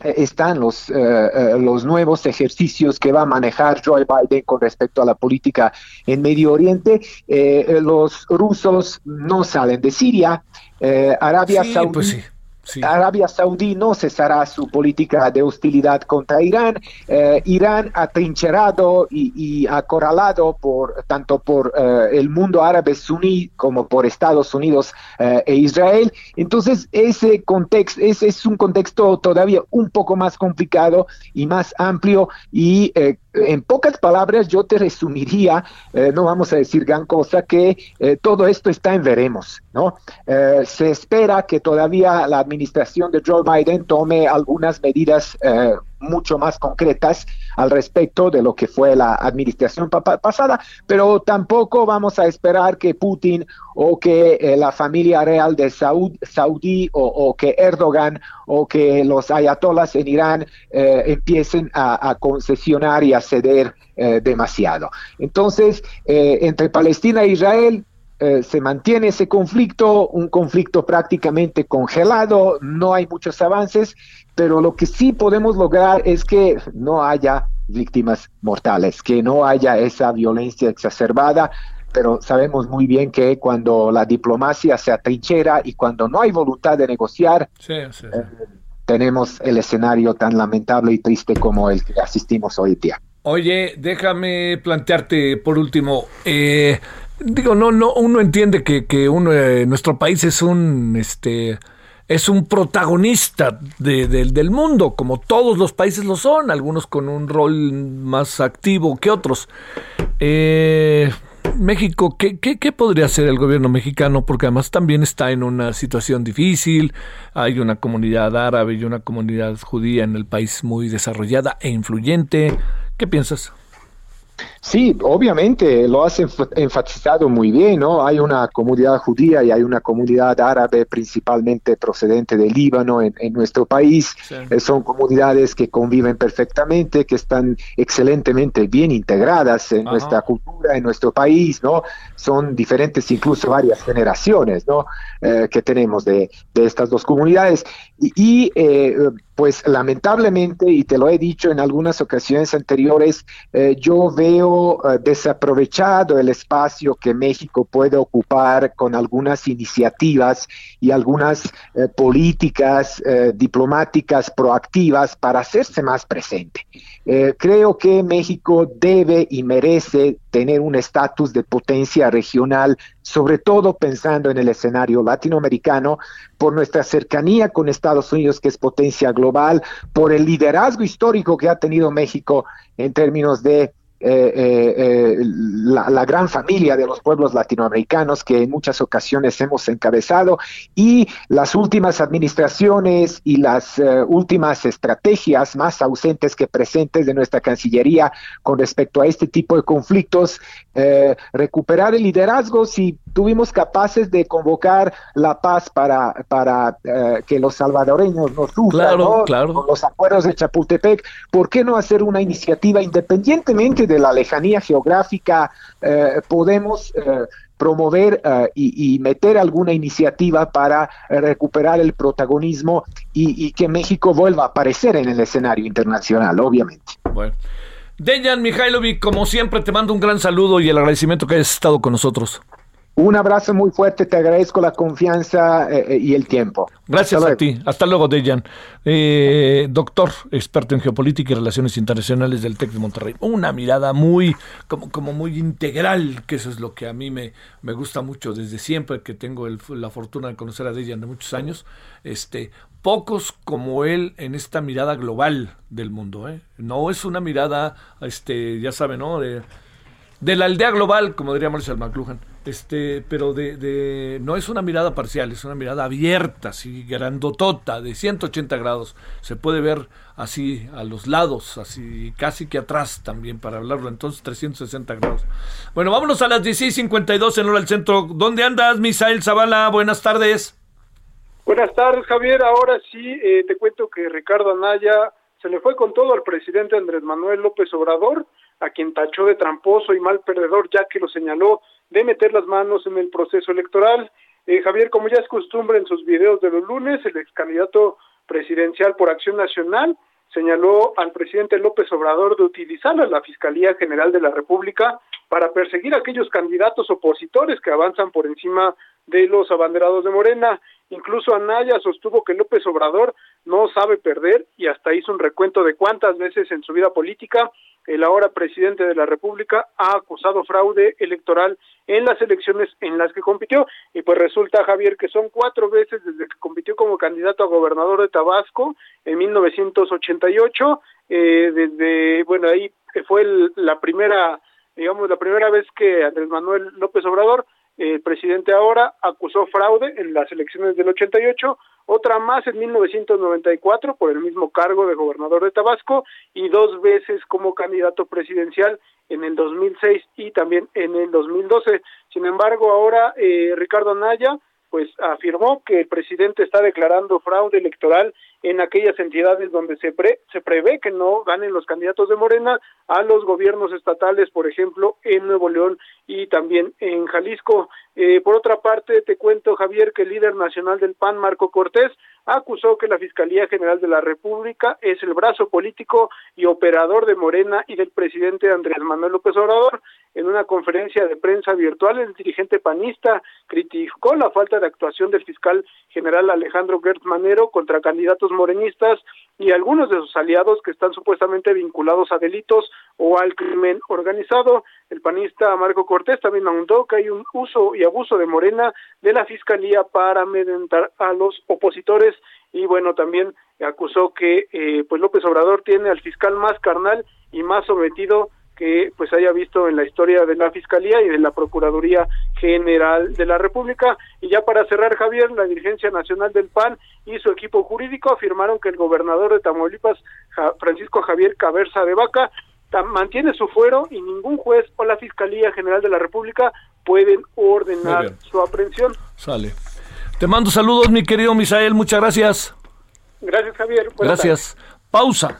están los, eh, eh, los nuevos ejercicios que va a manejar Joe Biden con respecto a la política en Medio Oriente. los rusos no salen de Siria. Arabia Saudí. Pues Arabia Saudí no cesará su política de hostilidad contra Irán. Eh, Irán atrincherado y, acorralado por tanto por eh, el mundo árabe suní como por Estados Unidos eh, e Israel. Entonces ese contexto ese es un contexto todavía un poco más complicado y más amplio y en pocas palabras yo te resumiría, no vamos a decir gran cosa, que todo esto está en veremos, ¿no? se espera que todavía la administración de Joe Biden tome algunas medidas eh, mucho más concretas al respecto de lo que fue la administración pasada, pero tampoco vamos a esperar que Putin o que eh, la familia real de Saud Saudí o, que Erdogan o que los ayatolas en Irán eh, empiecen a, concesionar y a ceder demasiado. Entonces, entre Palestina e Israel, eh, se mantiene ese conflicto, un conflicto prácticamente congelado, no hay muchos avances, pero lo que sí podemos lograr es que no haya víctimas mortales, que no haya esa violencia exacerbada, pero sabemos muy bien que cuando la diplomacia se atrinchera y cuando no hay voluntad de negociar, eh, tenemos el escenario tan lamentable y triste como el que asistimos hoy día. Oye, déjame plantearte por último, eh, digo, no, no, uno entiende que, que uno, eh, nuestro país es un, este, es un protagonista del mundo, como todos los países lo son, algunos con un rol más activo que otros. Eh, México, ¿qué, ¿qué, qué, podría hacer el gobierno mexicano? Porque además también está en una situación difícil, hay una comunidad árabe y una comunidad judía en el país muy desarrollada e influyente. ¿Qué piensas? Sí, obviamente lo has enfatizado muy bien, ¿no? Hay una comunidad judía y hay una comunidad árabe principalmente procedente del Líbano en, nuestro país. Eh, son comunidades que conviven perfectamente, que están excelentemente bien integradas en nuestra cultura, en nuestro país, ¿no? Son diferentes incluso varias generaciones, ¿no? Eh, que tenemos de, estas dos comunidades. Y, eh, pues lamentablemente, y te lo he dicho en algunas ocasiones anteriores, yo veo eh, desaprovechado el espacio que México puede ocupar con algunas iniciativas y algunas eh, políticas eh, diplomáticas proactivas para hacerse más presente. creo que México debe y merece tener un estatus de potencia regional, sobre todo pensando en el escenario latinoamericano, por nuestra cercanía con Estados Unidos, que es potencia global, por el liderazgo histórico que ha tenido México en términos de eh, eh, eh, la, gran familia de los pueblos latinoamericanos que en muchas ocasiones hemos encabezado y las últimas administraciones y las últimas estrategias más ausentes que presentes de nuestra Cancillería con respecto a este tipo de conflictos, recuperar el liderazgo si tuvimos capaces de convocar la paz para, para que los salvadoreños nos sufran, con los acuerdos de Chapultepec, ¿por qué no hacer una iniciativa independientemente de la lejanía geográfica eh, podemos eh, promover eh, y, meter alguna iniciativa para recuperar el protagonismo y, que México vuelva a aparecer en el escenario internacional, obviamente. Bueno. Dejan Mihailovic, como siempre, te mando un gran saludo y el agradecimiento que hayas estado con nosotros. Un abrazo muy fuerte, te agradezco la confianza eh, eh, y el tiempo. Gracias a ti. Hasta luego, Dejan. Eh, doctor, experto en geopolítica y relaciones internacionales del TEC de Monterrey. Una mirada muy, como, como muy integral, que eso es lo que a mí me, me gusta mucho desde siempre que tengo la fortuna de conocer a Dejan de muchos años. Este, pocos como él en esta mirada global del mundo. No es una mirada, este, ya sabe, ¿no? De, de la aldea global, como diría Marshall McLuhan este, pero de, de, no es una mirada parcial, es una mirada abierta, así grandotota, de 180 grados. Se puede ver así a los lados, así casi que atrás también para hablarlo, entonces 360 grados. Bueno, vámonos a las 16.52 en hora del centro. ¿Dónde andas, Misael Zavala? Buenas tardes. Buenas tardes, Javier. Ahora sí, eh, te cuento que Ricardo Anaya se le fue con todo al presidente Andrés Manuel López Obrador, a quien tachó de tramposo y mal perdedor, ya que lo señaló de meter las manos en el proceso electoral. Eh, Javier, como ya es costumbre en sus videos de los lunes, el ex candidato presidencial por Acción Nacional señaló al presidente López Obrador de utilizar a la Fiscalía General de la República para perseguir a aquellos candidatos opositores que avanzan por encima de los abanderados de Morena. Incluso Anaya sostuvo que López Obrador no sabe perder y hasta hizo un recuento de cuántas veces en su vida política el ahora presidente de la República ha acusado fraude electoral en las elecciones en las que compitió. Y pues resulta Javier que son cuatro veces desde que compitió como candidato a gobernador de Tabasco en 1988 eh, desde bueno ahí fue la primera digamos la primera vez que Andrés Manuel López Obrador el presidente ahora acusó fraude en las elecciones del 88, otra más en 1994 por el mismo cargo de gobernador de Tabasco y dos veces como candidato presidencial en el 2006 y también en el 2012. Sin embargo, ahora eh, Ricardo Anaya pues afirmó que el presidente está declarando fraude electoral en aquellas entidades donde se, pre, se prevé que no ganen los candidatos de Morena a los gobiernos estatales, por ejemplo, en Nuevo León y también en Jalisco. Eh, por otra parte, te cuento, Javier, que el líder nacional del PAN, Marco Cortés, acusó que la Fiscalía General de la República es el brazo político y operador de Morena y del presidente Andrés Manuel López Obrador. En una conferencia de prensa virtual, el dirigente panista criticó la falta de actuación del fiscal general Alejandro Gertz Manero contra candidatos morenistas y algunos de sus aliados que están supuestamente vinculados a delitos o al crimen organizado. El panista Marco Cortés también ahondó que hay un uso y abuso de Morena de la Fiscalía para amedrentar a los opositores y bueno, también acusó que eh, pues López Obrador tiene al fiscal más carnal y más sometido que pues haya visto en la historia de la Fiscalía y de la Procuraduría General de la República. Y ya para cerrar, Javier, la dirigencia nacional del PAN y su equipo jurídico afirmaron que el gobernador de Tamaulipas, Francisco Javier Caberza de Vaca, mantiene su fuero y ningún juez o la Fiscalía General de la República pueden ordenar su aprehensión. Sale. Te mando saludos, mi querido Misael, muchas gracias. Gracias, Javier. gracias. Pausa.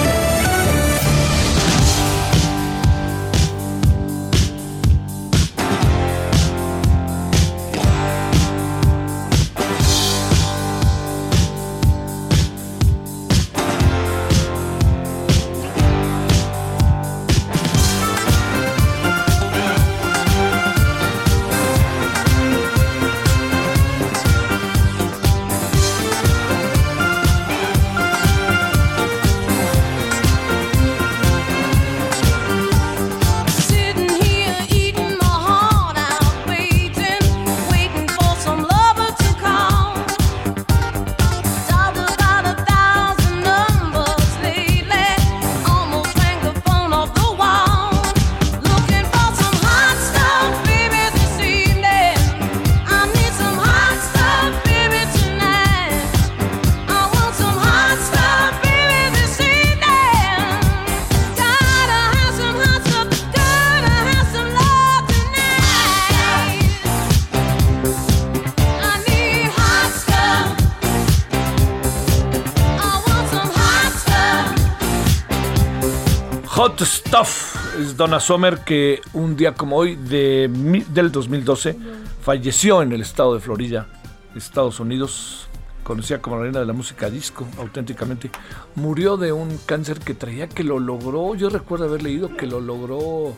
Es Donna Summer que un día como hoy de, del 2012 falleció en el estado de Florida, Estados Unidos, conocida como la reina de la música disco, auténticamente. Murió de un cáncer que traía que lo logró, yo recuerdo haber leído que lo logró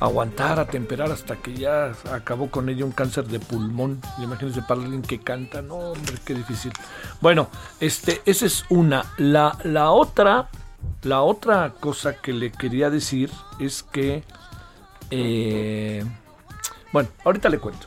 aguantar, atemperar hasta que ya acabó con ella un cáncer de pulmón. Imagínense para alguien que canta, no hombre, qué difícil. Bueno, este, esa es una. La, la otra la otra cosa que le quería decir es que, eh, bueno, ahorita le cuento.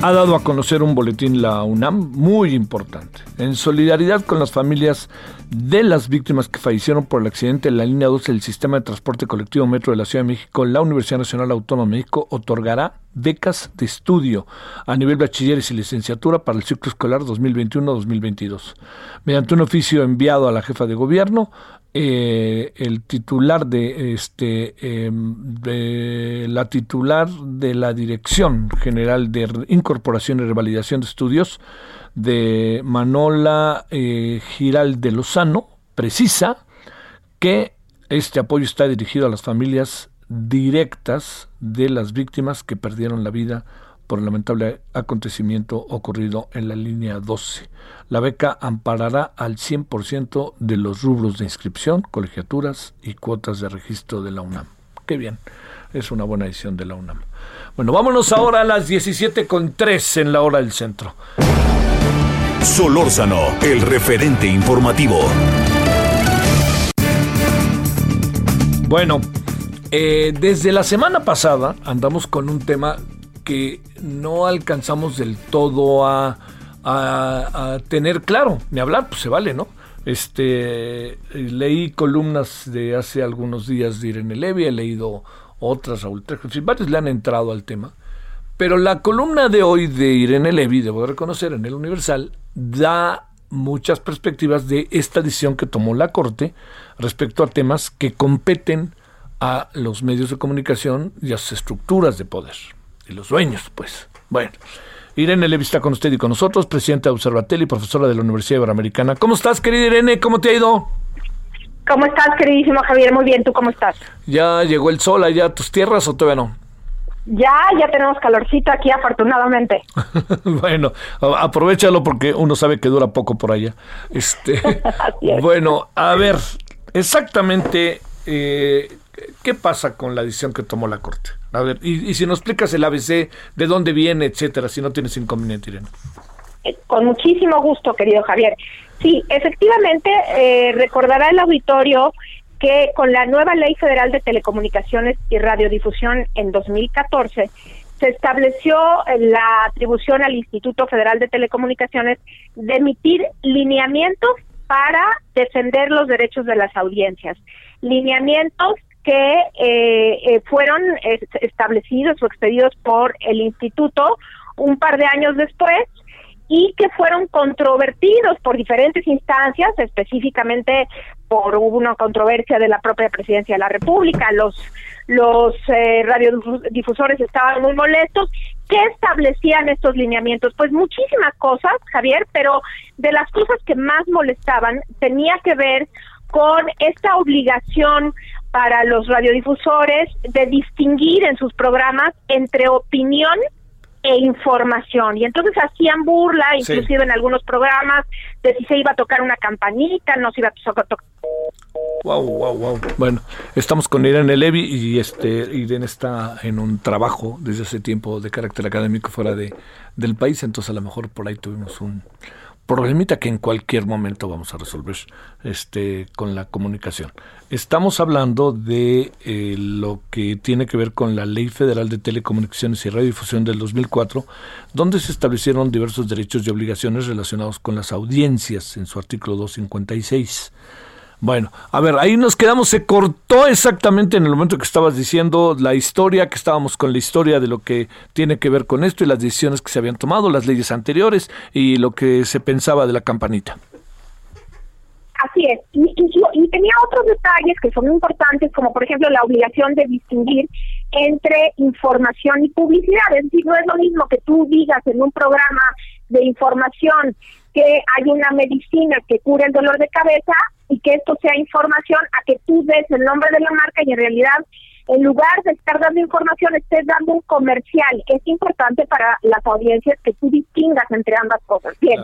Ha dado a conocer un boletín la UNAM muy importante, en solidaridad con las familias de las víctimas que fallecieron por el accidente en la línea 12 del sistema de transporte colectivo Metro de la Ciudad de México, la Universidad Nacional Autónoma de México otorgará becas de estudio a nivel bachilleres y licenciatura para el ciclo escolar 2021-2022. Mediante un oficio enviado a la jefa de gobierno, eh, el titular de este em, la titular de la Dirección General de Incorporación y Revalidación de Estudios de Manola eh, Lozano precisa que este apoyo está dirigido a las familias directas de las víctimas que perdieron la vida por el lamentable acontecimiento ocurrido en la línea 12. La beca amparará al 100% de los rubros de inscripción, colegiaturas y cuotas de registro de la UNAM. Qué bien, es una buena edición de la UNAM. Bueno, vámonos ahora a las 17.3 en la hora del centro. Solórzano, el referente informativo. Bueno, eh, desde la semana pasada andamos con un tema que no alcanzamos del todo a, tener claro, ni hablar, pues se vale, ¿no? Este, leí columnas de hace algunos días de Irene Levy, he leído otras, Raúl Trejo, varios le han entrado al tema. Pero la columna de hoy de Irene Levy, debo reconocer, en el Universal, da muchas perspectivas de esta decisión que tomó la Corte respecto a temas que competen a los medios de comunicación y a las estructuras de poder y los dueños, pues. Bueno, Irene Levi está con usted y con nosotros, presidenta de Observatel y profesora de la Universidad Iberoamericana. ¿Cómo estás, querida Irene? ¿Cómo te ha ido? ¿Cómo estás, queridísimo Javier? Muy bien, ¿tú cómo estás? ¿Ya llegó el sol allá a tus tierras o todavía no? Ya, ya tenemos calorcito aquí, afortunadamente. bueno, aprovechalo porque uno sabe que dura poco por allá. Este, bueno, a ver, exactamente, eh, ¿qué pasa con la decisión que tomó la Corte? A ver, y, si nos explicas el ABC, de dónde viene, etcétera, si no tienes inconveniente, Irene. Eh, con muchísimo gusto, querido Javier. Sí, efectivamente, eh, recordará el auditorio que con la nueva Ley Federal de Telecomunicaciones y Radiodifusión en 2014 se estableció la atribución al Instituto Federal de Telecomunicaciones de emitir lineamientos para defender los derechos de las audiencias. Lineamientos que eh, eh, fueron establecidos o expedidos por el instituto un par de años después y que fueron controvertidos por diferentes instancias, específicamente por una controversia de la propia presidencia de la República, los los eh, radiodifusores estaban muy molestos. ¿Qué establecían estos lineamientos? Pues muchísimas cosas, Javier, pero de las cosas que más molestaban tenía que ver con esta obligación para los radiodifusores de distinguir en sus programas entre opinión e información. Y entonces hacían burla, inclusive en algunos programas, de si se iba a tocar una campanita, no se iba a tocar. Wow, wow, wow. Bueno, estamos con Irene Levy y este Irene está en un trabajo desde hace tiempo de carácter académico fuera de del país, entonces a lo mejor por ahí tuvimos un problemita que en cualquier momento vamos a resolver este con la comunicación. Estamos hablando de eh, lo que tiene que ver con la Ley Federal de Telecomunicaciones y Radiodifusión del 2004, donde se establecieron diversos derechos y obligaciones relacionados con las audiencias en su artículo 256. Bueno, a ver, ahí nos quedamos, se cortó exactamente en el momento que estabas diciendo la historia, que estábamos con la historia de lo que tiene que ver con esto y las decisiones que se habían tomado, las leyes anteriores y lo que se pensaba de la campanita. Así es, y, tenía otros detalles que son importantes, como por ejemplo la obligación de distinguir entre información y publicidad. Es decir, no es lo mismo que tú digas en un programa de información que hay una medicina que cura el dolor de cabeza y que esto sea información a que tú des el nombre de la marca y en realidad en lugar de estar dando información estés dando un comercial. Es importante para las audiencias que tú distingas entre ambas cosas. Bien,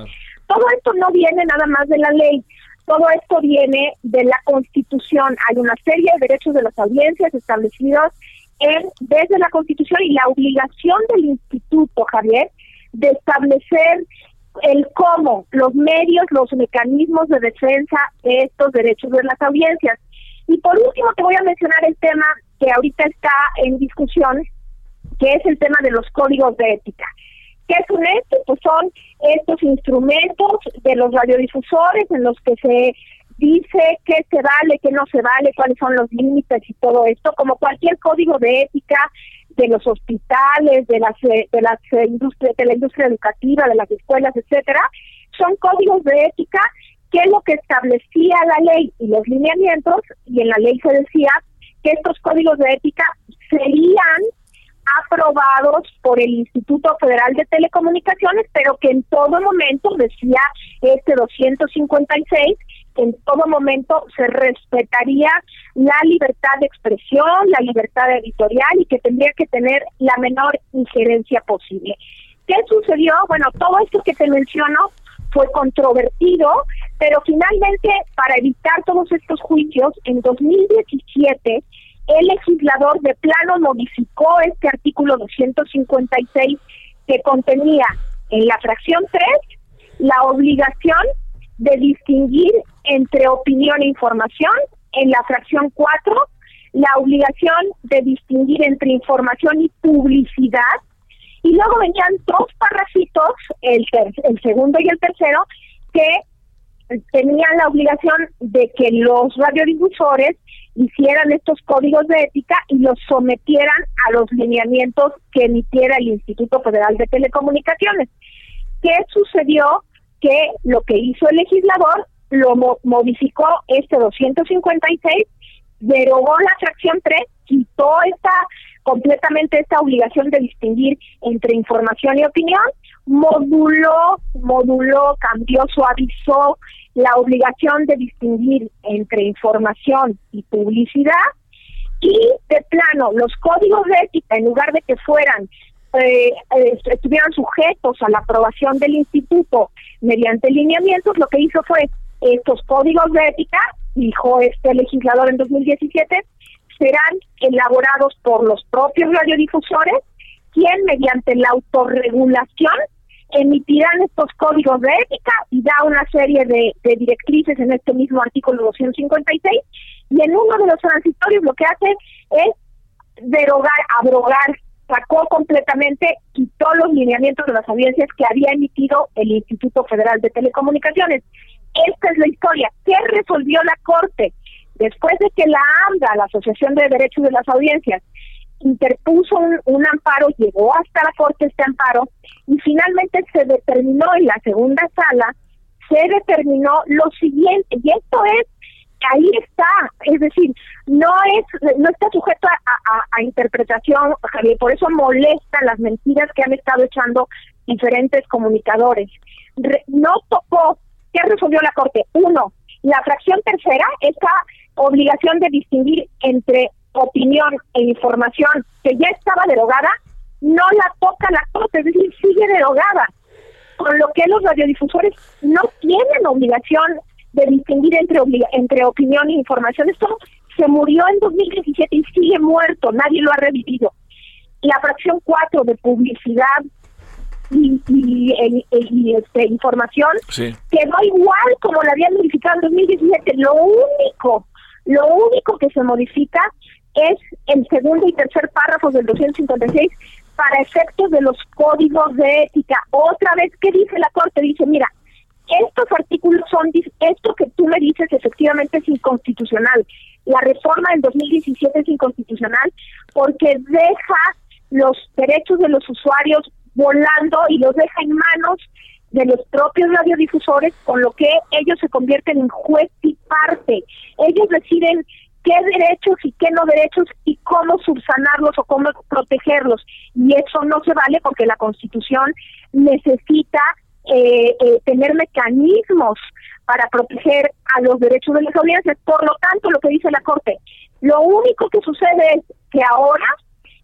todo esto no viene nada más de la ley. Todo esto viene de la Constitución. Hay una serie de derechos de las audiencias establecidos en, desde la Constitución y la obligación del Instituto, Javier, de establecer el cómo, los medios, los mecanismos de defensa de estos derechos de las audiencias. Y por último te voy a mencionar el tema que ahorita está en discusión, que es el tema de los códigos de ética. ¿Qué son estos? Pues son estos instrumentos de los radiodifusores en los que se dice qué se vale, qué no se vale, cuáles son los límites y todo esto, como cualquier código de ética de los hospitales, de las de las industrias, de la industria educativa, de las escuelas, etcétera, son códigos de ética que es lo que establecía la ley y los lineamientos, y en la ley se decía que estos códigos de ética serían aprobados por el Instituto Federal de Telecomunicaciones, pero que en todo momento, decía este 256, que en todo momento se respetaría la libertad de expresión, la libertad editorial y que tendría que tener la menor injerencia posible. ¿Qué sucedió? Bueno, todo esto que te menciono fue controvertido, pero finalmente, para evitar todos estos juicios, en 2017 el legislador de plano modificó este artículo 256 que contenía en la fracción 3 la obligación de distinguir entre opinión e información, en la fracción 4 la obligación de distinguir entre información y publicidad, y luego venían dos parrafitos, el, el segundo y el tercero, que tenían la obligación de que los radiodifusores hicieran estos códigos de ética y los sometieran a los lineamientos que emitiera el Instituto Federal de Telecomunicaciones. ¿Qué sucedió? Que lo que hizo el legislador lo modificó este 256, derogó la fracción 3, quitó esta completamente esta obligación de distinguir entre información y opinión, moduló, moduló, cambió, suavizó la obligación de distinguir entre información y publicidad y de plano los códigos de ética en lugar de que fueran eh, estuvieran sujetos a la aprobación del instituto mediante lineamientos lo que hizo fue estos códigos de ética dijo este legislador en 2017 serán elaborados por los propios radiodifusores quien mediante la autorregulación emitirán estos códigos de ética y da una serie de, directrices en este mismo artículo 256 y en uno de los transitorios lo que hace es derogar, abrogar, sacó completamente, quitó los lineamientos de las audiencias que había emitido el Instituto Federal de Telecomunicaciones. Esta es la historia. ¿Qué resolvió la Corte? Después de que la AMDA, la Asociación de Derechos de las Audiencias, interpuso un, amparo, llegó hasta la Corte este amparo y finalmente se determinó en la segunda sala, se determinó lo siguiente, y esto es, ahí está, es decir, no es no está sujeto a, interpretación, Javier, por eso molestan las mentiras que han estado echando diferentes comunicadores. no tocó, ¿qué resolvió la Corte? Uno, la fracción tercera, esta obligación de distinguir entre opinión e información que ya estaba derogada, no la toca la Corte, es decir, sigue derogada. Con lo que los radiodifusores no tienen obligación de distinguir entre, entre opinión e información. Esto se murió en 2017 y sigue muerto, nadie lo ha revivido. La fracción 4 de publicidad y, y, este, información quedó igual como la habían modificado en 2017. Lo único, lo único que se modifica es el segundo y tercer párrafo del 256 para efectos de los códigos de ética. Otra vez, ¿qué dice la Corte? Dice, mira, estos artículos son, esto que tú me dices efectivamente es inconstitucional. La reforma del 2017 es inconstitucional porque deja los derechos de los usuarios volando y los deja en manos de los propios radiodifusores, con lo que ellos se convierten en juez y parte. Ellos deciden qué derechos y qué no derechos y cómo subsanarlos o cómo protegerlos. Y eso no se vale porque la Constitución necesita eh, eh, tener mecanismos para proteger a los derechos de las audiencias. Por lo tanto, lo que dice la Corte, lo único que sucede es que ahora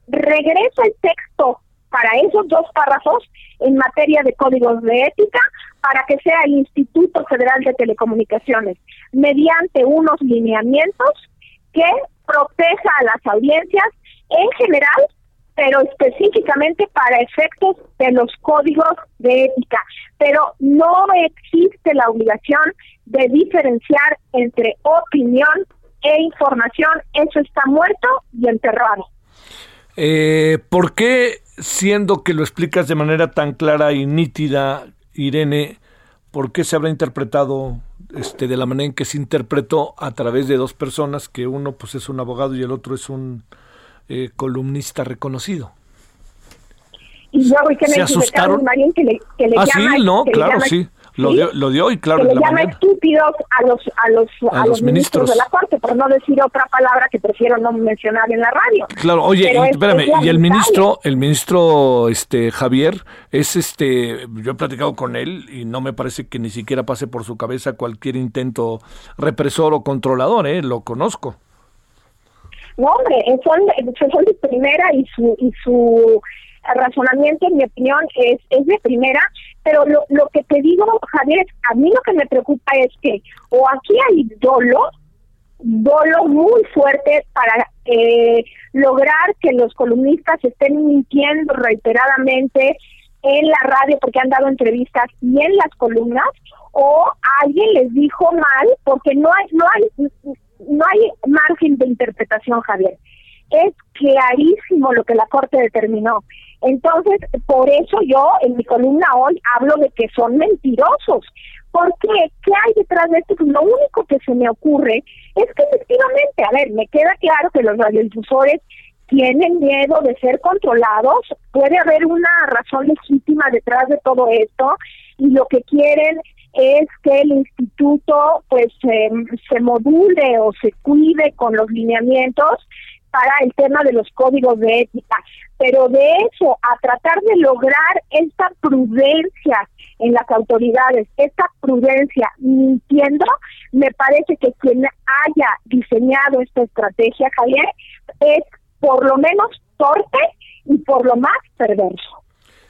regresa el texto para esos dos párrafos en materia de códigos de ética para que sea el Instituto Federal de Telecomunicaciones mediante unos lineamientos que proteja a las audiencias en general, pero específicamente para efectos de los códigos de ética. Pero no existe la obligación de diferenciar entre opinión e información. Eso está muerto y enterrado. Eh, ¿Por qué siendo que lo explicas de manera tan clara y nítida, Irene, ¿por qué se habrá interpretado este, de la manera en que se interpretó a través de dos personas, que uno pues es un abogado y el otro es un eh, columnista reconocido? Y luego, que me ¿Se asustaron? que le, que le ah, llama, sí, no, que claro, llama- sí. Lo, ¿sí? dio, lo dio y claro, que le la llama mañana. estúpidos a los a los a, A los ministros. ministros. de la corte por no decir otra palabra que prefiero no mencionar en la radio Claro, oye, Pero es- espérame, es y el ministro, el ministro este Javier es este, yo he platicado con él y no me parece que ni siquiera pase por su cabeza cualquier intento represor o controlador, eh, lo conozco. No hombre son son de primera y su y su razonamiento en mi opinión es es de primera pero lo, lo que te digo Javier a mí lo que me preocupa es que o aquí hay dolo dolo muy fuerte para eh, lograr que los columnistas estén mintiendo reiteradamente en la radio porque han dado entrevistas y en las columnas o alguien les dijo mal porque no hay no hay no hay margen de interpretación Javier es clarísimo lo que la corte determinó entonces por eso yo en mi columna hoy hablo de que son mentirosos ¿Por qué? ¿Qué hay detrás de esto? Lo único que se me ocurre es que efectivamente, a ver, me queda claro que los radiodifusores tienen miedo de ser controlados, puede haber una razón legítima detrás de todo esto y lo que quieren es que el instituto pues se module o se cuide con los lineamientos para el tema de los códigos de ética, pero de eso a tratar de lograr esta prudencia en las autoridades, esta prudencia mintiendo, me parece que quien haya diseñado esta estrategia, Javier, es por lo menos torpe y por lo más perverso.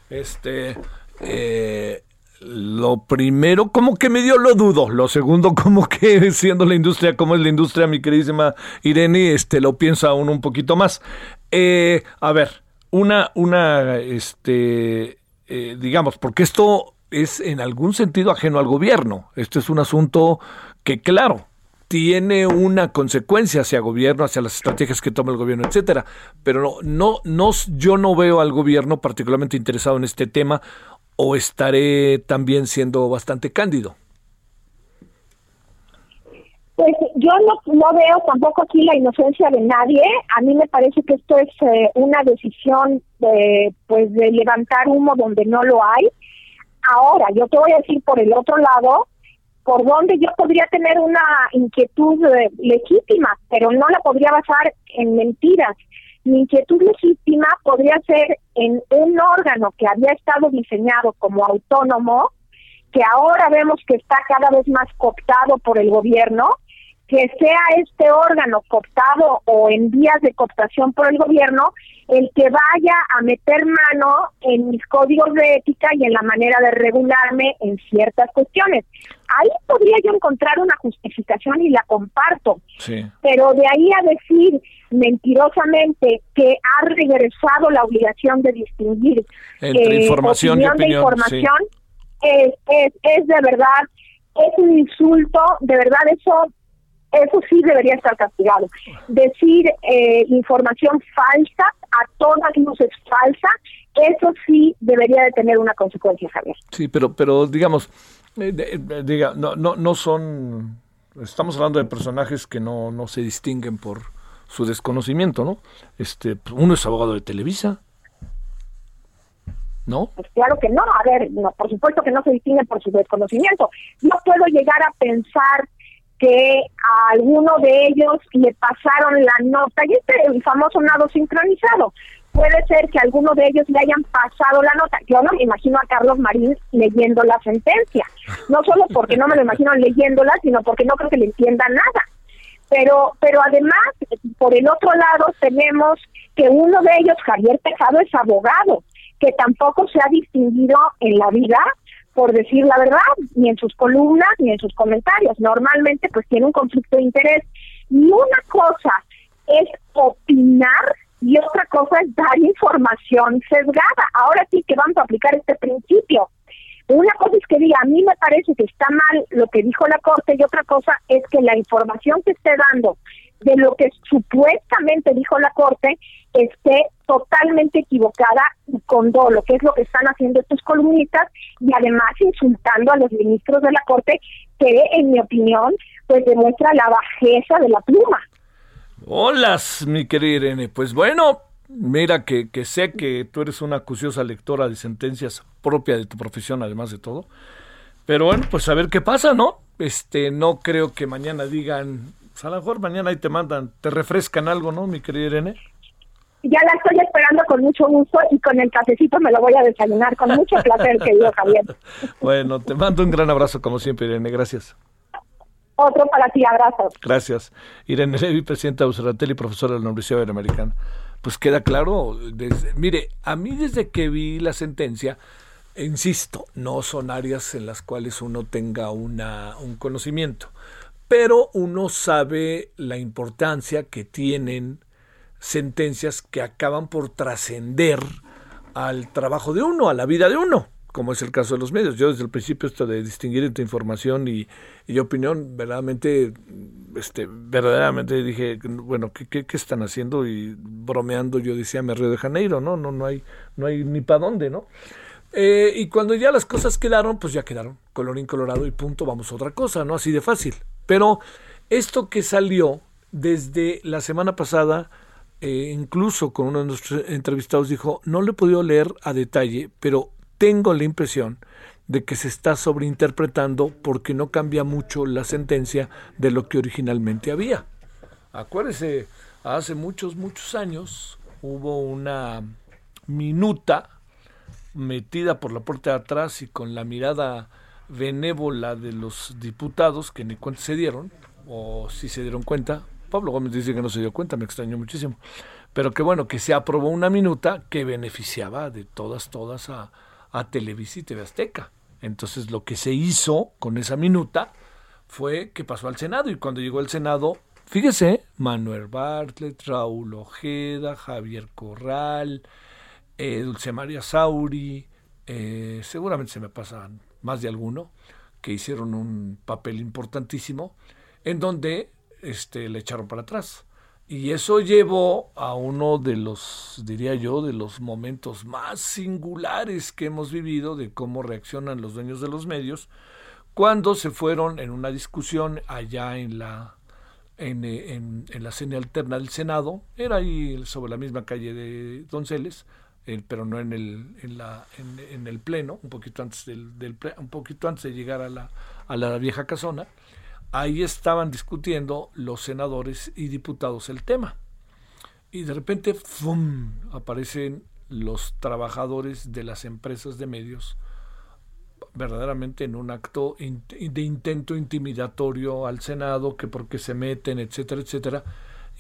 Este, eh, lo primero, como que medio lo dudo. Lo segundo, como que siendo la industria como es la industria, mi queridísima Irene, este, lo pienso aún un poquito más. Eh, a ver, una, una, este, eh, digamos, porque esto es en algún sentido ajeno al gobierno. Este es un asunto que, claro, tiene una consecuencia hacia el gobierno, hacia las estrategias que toma el gobierno, etcétera. Pero no, no, no, yo no veo al gobierno particularmente interesado en este tema o estaré también siendo bastante cándido. Pues yo no, no veo tampoco aquí la inocencia de nadie. A mí me parece que esto es eh, una decisión de, pues, de levantar humo donde no lo hay. Ahora, yo te voy a decir por el otro lado, por donde yo podría tener una inquietud eh, legítima, pero no la podría basar en mentiras. Mi inquietud legítima podría ser en un órgano que había estado diseñado como autónomo, que ahora vemos que está cada vez más cooptado por el gobierno, que sea este órgano cooptado o en vías de cooptación por el gobierno el que vaya a meter mano en mis códigos de ética y en la manera de regularme en ciertas cuestiones. Ahí podría yo encontrar una justificación y la comparto, Sí. pero de ahí a decir mentirosamente que ha regresado la obligación de distinguir Entre eh, información y opinión de opinión, información es, es, es de verdad, es un insulto, de verdad eso eso sí debería estar castigado. Decir eh, información falsa, a todas luces falsa, eso sí debería de tener una consecuencia, Javier. Sí, pero, pero digamos, eh, de- diga, no, no, no son, estamos hablando de personajes que no, no se distinguen por su desconocimiento, ¿no? Este, uno es abogado de Televisa, ¿no? Pues claro que no, a ver, no, por supuesto que no se distingue por su desconocimiento. No puedo llegar a pensar que a alguno de ellos le pasaron la nota, y este el famoso nado sincronizado. Puede ser que alguno de ellos le hayan pasado la nota. Yo no me imagino a Carlos Marín leyendo la sentencia. No solo porque no me lo imagino leyéndola, sino porque no creo que le entienda nada. Pero, pero además, por el otro lado, tenemos que uno de ellos, Javier Tejado, es abogado, que tampoco se ha distinguido en la vida por decir la verdad, ni en sus columnas, ni en sus comentarios. Normalmente, pues tiene un conflicto de interés. Y una cosa es opinar y otra cosa es dar información sesgada. Ahora sí que vamos a aplicar este principio. Una cosa es que diga, a mí me parece que está mal lo que dijo la Corte y otra cosa es que la información que esté dando de lo que supuestamente dijo la Corte esté totalmente equivocada y con dolo, que es lo que están haciendo estos columnistas y además insultando a los ministros de la Corte, que en mi opinión, pues demuestra la bajeza de la pluma. Hola, mi querida Irene. Pues bueno, mira que, que sé que tú eres una acuciosa lectora de sentencias propia de tu profesión, además de todo. Pero bueno, pues a ver qué pasa, ¿no? Este, no creo que mañana digan, pues a lo mejor mañana ahí te mandan, te refrescan algo, ¿no, mi querida Irene? Ya la estoy esperando con mucho gusto y con el cafecito me lo voy a desayunar con mucho placer, querido Javier. Bueno, te mando un gran abrazo como siempre, Irene, gracias. Otro para ti, abrazo. Gracias. Irene Levy, presidenta de Useratel y profesora de la Universidad Iberoamericana. Pues queda claro, desde, mire, a mí desde que vi la sentencia, insisto, no son áreas en las cuales uno tenga una, un conocimiento, pero uno sabe la importancia que tienen sentencias que acaban por trascender al trabajo de uno, a la vida de uno, como es el caso de los medios. Yo desde el principio esto de distinguir entre información y, opinión, verdaderamente, este, verdaderamente dije, bueno, ¿qué, qué, están haciendo? Y bromeando yo decía, me Río de Janeiro, ¿no? No, no hay, no hay ni para dónde, ¿no? Eh, y cuando ya las cosas quedaron, pues ya quedaron, colorín colorado y punto, vamos a otra cosa, ¿no? Así de fácil. Pero esto que salió desde la semana pasada, eh, incluso con uno de nuestros entrevistados dijo, no le he podido leer a detalle, pero tengo la impresión de que se está sobreinterpretando porque no cambia mucho la sentencia de lo que originalmente había. Acuérdese, hace muchos, muchos años hubo una minuta metida por la puerta de atrás y con la mirada benévola de los diputados que ni cuenta se dieron, o si se dieron cuenta. Pablo Gómez dice que no se dio cuenta, me extrañó muchísimo. Pero que bueno, que se aprobó una minuta que beneficiaba de todas, todas a, Televisa y TV Azteca. Entonces lo que se hizo con esa minuta fue que pasó al Senado y cuando llegó al Senado, fíjese, Manuel Bartlett, Raúl Ojeda, Javier Corral, eh, Dulce María Sauri, eh, seguramente se me pasan más de alguno, que hicieron un papel importantísimo, en donde este, le echaron para atrás. Y eso llevó a uno de los, diría yo, de los momentos más singulares que hemos vivido de cómo reaccionan los dueños de los medios cuando se fueron en una discusión allá en la en, en, en la cena alterna del Senado, era ahí sobre la misma calle de Donceles, pero no en el, en, la, en, el pleno, un poquito antes del un poquito antes de llegar a la, a la vieja casona, ahí estaban discutiendo los senadores y diputados el tema. Y de repente, ¡fum! aparecen los trabajadores de las empresas de medios verdaderamente en un acto de intento intimidatorio al Senado, que porque se meten, etcétera, etcétera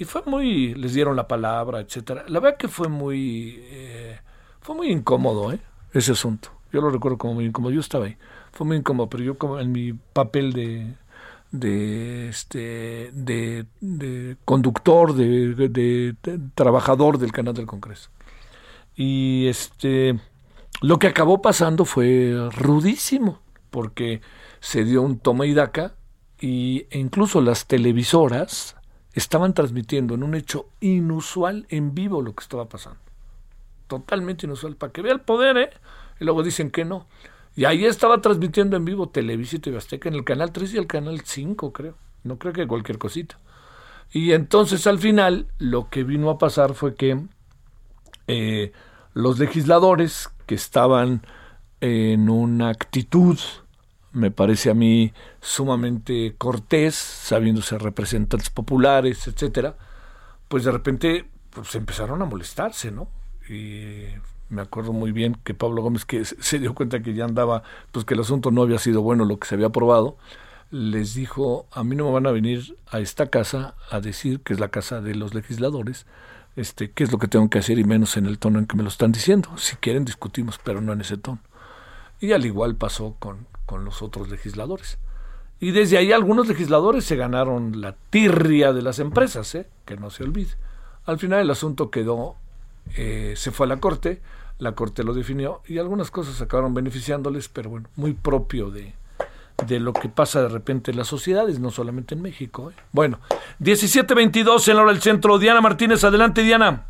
y fue muy, les dieron la palabra, etcétera. La verdad que fue muy, eh, fue muy incómodo, ¿eh? Ese asunto. Yo lo recuerdo como muy incómodo. Yo estaba ahí. Fue muy incómodo, pero yo como en mi papel de, de este, de, de conductor, de, de, trabajador del canal del Congreso. Y este, lo que acabó pasando fue rudísimo, porque se dio un toma y daca y e incluso las televisoras estaban transmitiendo en un hecho inusual en vivo lo que estaba pasando. Totalmente inusual, para que vea el poder, ¿eh? Y luego dicen que no. Y ahí estaba transmitiendo en vivo Televisa y Azteca en el canal 3 y el canal 5, creo. No creo que cualquier cosita. Y entonces al final lo que vino a pasar fue que eh, los legisladores que estaban en una actitud me parece a mí sumamente cortés, sabiéndose representantes populares, etcétera, pues de repente pues empezaron a molestarse, ¿no? Y me acuerdo muy bien que Pablo Gómez, que se dio cuenta que ya andaba, pues que el asunto no había sido bueno lo que se había aprobado, les dijo, a mí no me van a venir a esta casa a decir que es la casa de los legisladores, este, qué es lo que tengo que hacer y menos en el tono en que me lo están diciendo. Si quieren discutimos, pero no en ese tono. Y al igual pasó con, con los otros legisladores. Y desde ahí algunos legisladores se ganaron la tirria de las empresas, ¿eh? que no se olvide. Al final el asunto quedó, eh, se fue a la Corte, la Corte lo definió y algunas cosas acabaron beneficiándoles, pero bueno, muy propio de, de lo que pasa de repente en las sociedades, no solamente en México. ¿eh? Bueno, 17.22 en la hora del centro. Diana Martínez, adelante Diana.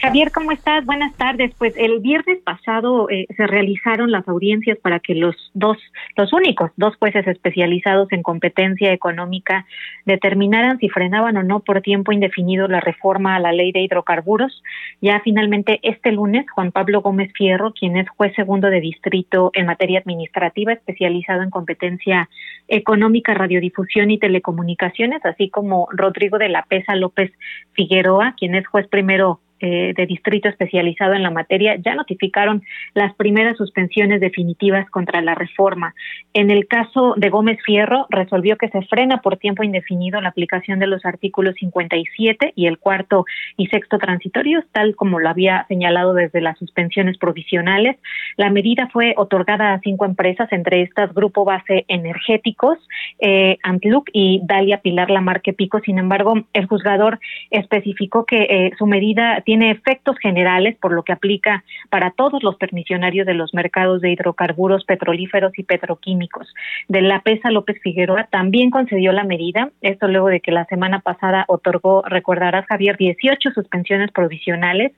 Javier, ¿cómo estás? Buenas tardes. Pues el viernes pasado eh, se realizaron las audiencias para que los dos, los únicos dos jueces especializados en competencia económica determinaran si frenaban o no por tiempo indefinido la reforma a la ley de hidrocarburos. Ya finalmente este lunes, Juan Pablo Gómez Fierro, quien es juez segundo de distrito en materia administrativa especializado en competencia económica, radiodifusión y telecomunicaciones, así como Rodrigo de la Pesa López Figueroa, quien es juez primero eh, de distrito especializado en la materia ya notificaron las primeras suspensiones definitivas contra la reforma. En el caso de Gómez Fierro, resolvió que se frena por tiempo indefinido la aplicación de los artículos 57 y el cuarto y sexto transitorios, tal como lo había señalado desde las suspensiones provisionales. La medida fue otorgada a cinco empresas, entre estas Grupo Base Energéticos, eh, Antluc y Dalia Pilar Lamarque Pico. Sin embargo, el juzgador especificó que eh, su medida tiene efectos generales, por lo que aplica para todos los permisionarios de los mercados de hidrocarburos petrolíferos y petroquímicos. De la PESA López Figueroa también concedió la medida, esto luego de que la semana pasada otorgó, recordarás Javier, 18 suspensiones provisionales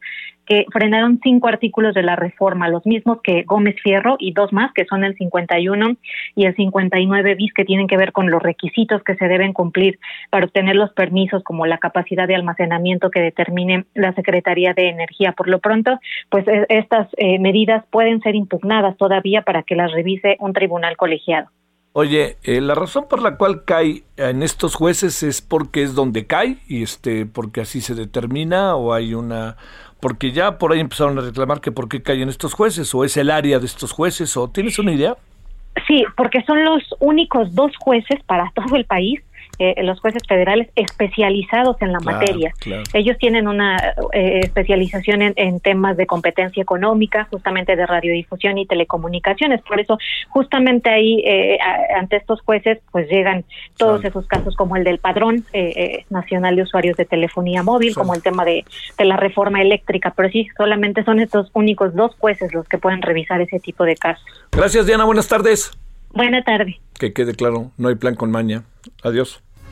que frenaron cinco artículos de la reforma, los mismos que Gómez Fierro y dos más, que son el 51 y el 59 bis, que tienen que ver con los requisitos que se deben cumplir para obtener los permisos, como la capacidad de almacenamiento que determine la Secretaría de Energía. Por lo pronto, pues e, estas eh, medidas pueden ser impugnadas todavía para que las revise un tribunal colegiado. Oye, eh, la razón por la cual cae en estos jueces es porque es donde cae y este porque así se determina o hay una porque ya por ahí empezaron a reclamar que por qué caen estos jueces, o es el área de estos jueces, o tienes una idea? Sí, porque son los únicos dos jueces para todo el país eh, los jueces federales especializados en la materia. Ellos tienen una eh, especialización en, temas de competencia económica, justamente de radiodifusión y telecomunicaciones. Por eso, justamente ahí, eh, ante estos jueces, pues llegan todos esos casos como el del padrón nacional de usuarios de telefonía móvil, como el tema de, de la reforma eléctrica. Pero sí, solamente son estos únicos dos jueces los que pueden revisar ese tipo de casos. Gracias, Diana. Buenas tardes. Buena tarde. Que quede claro, no hay plan con maña. Adiós.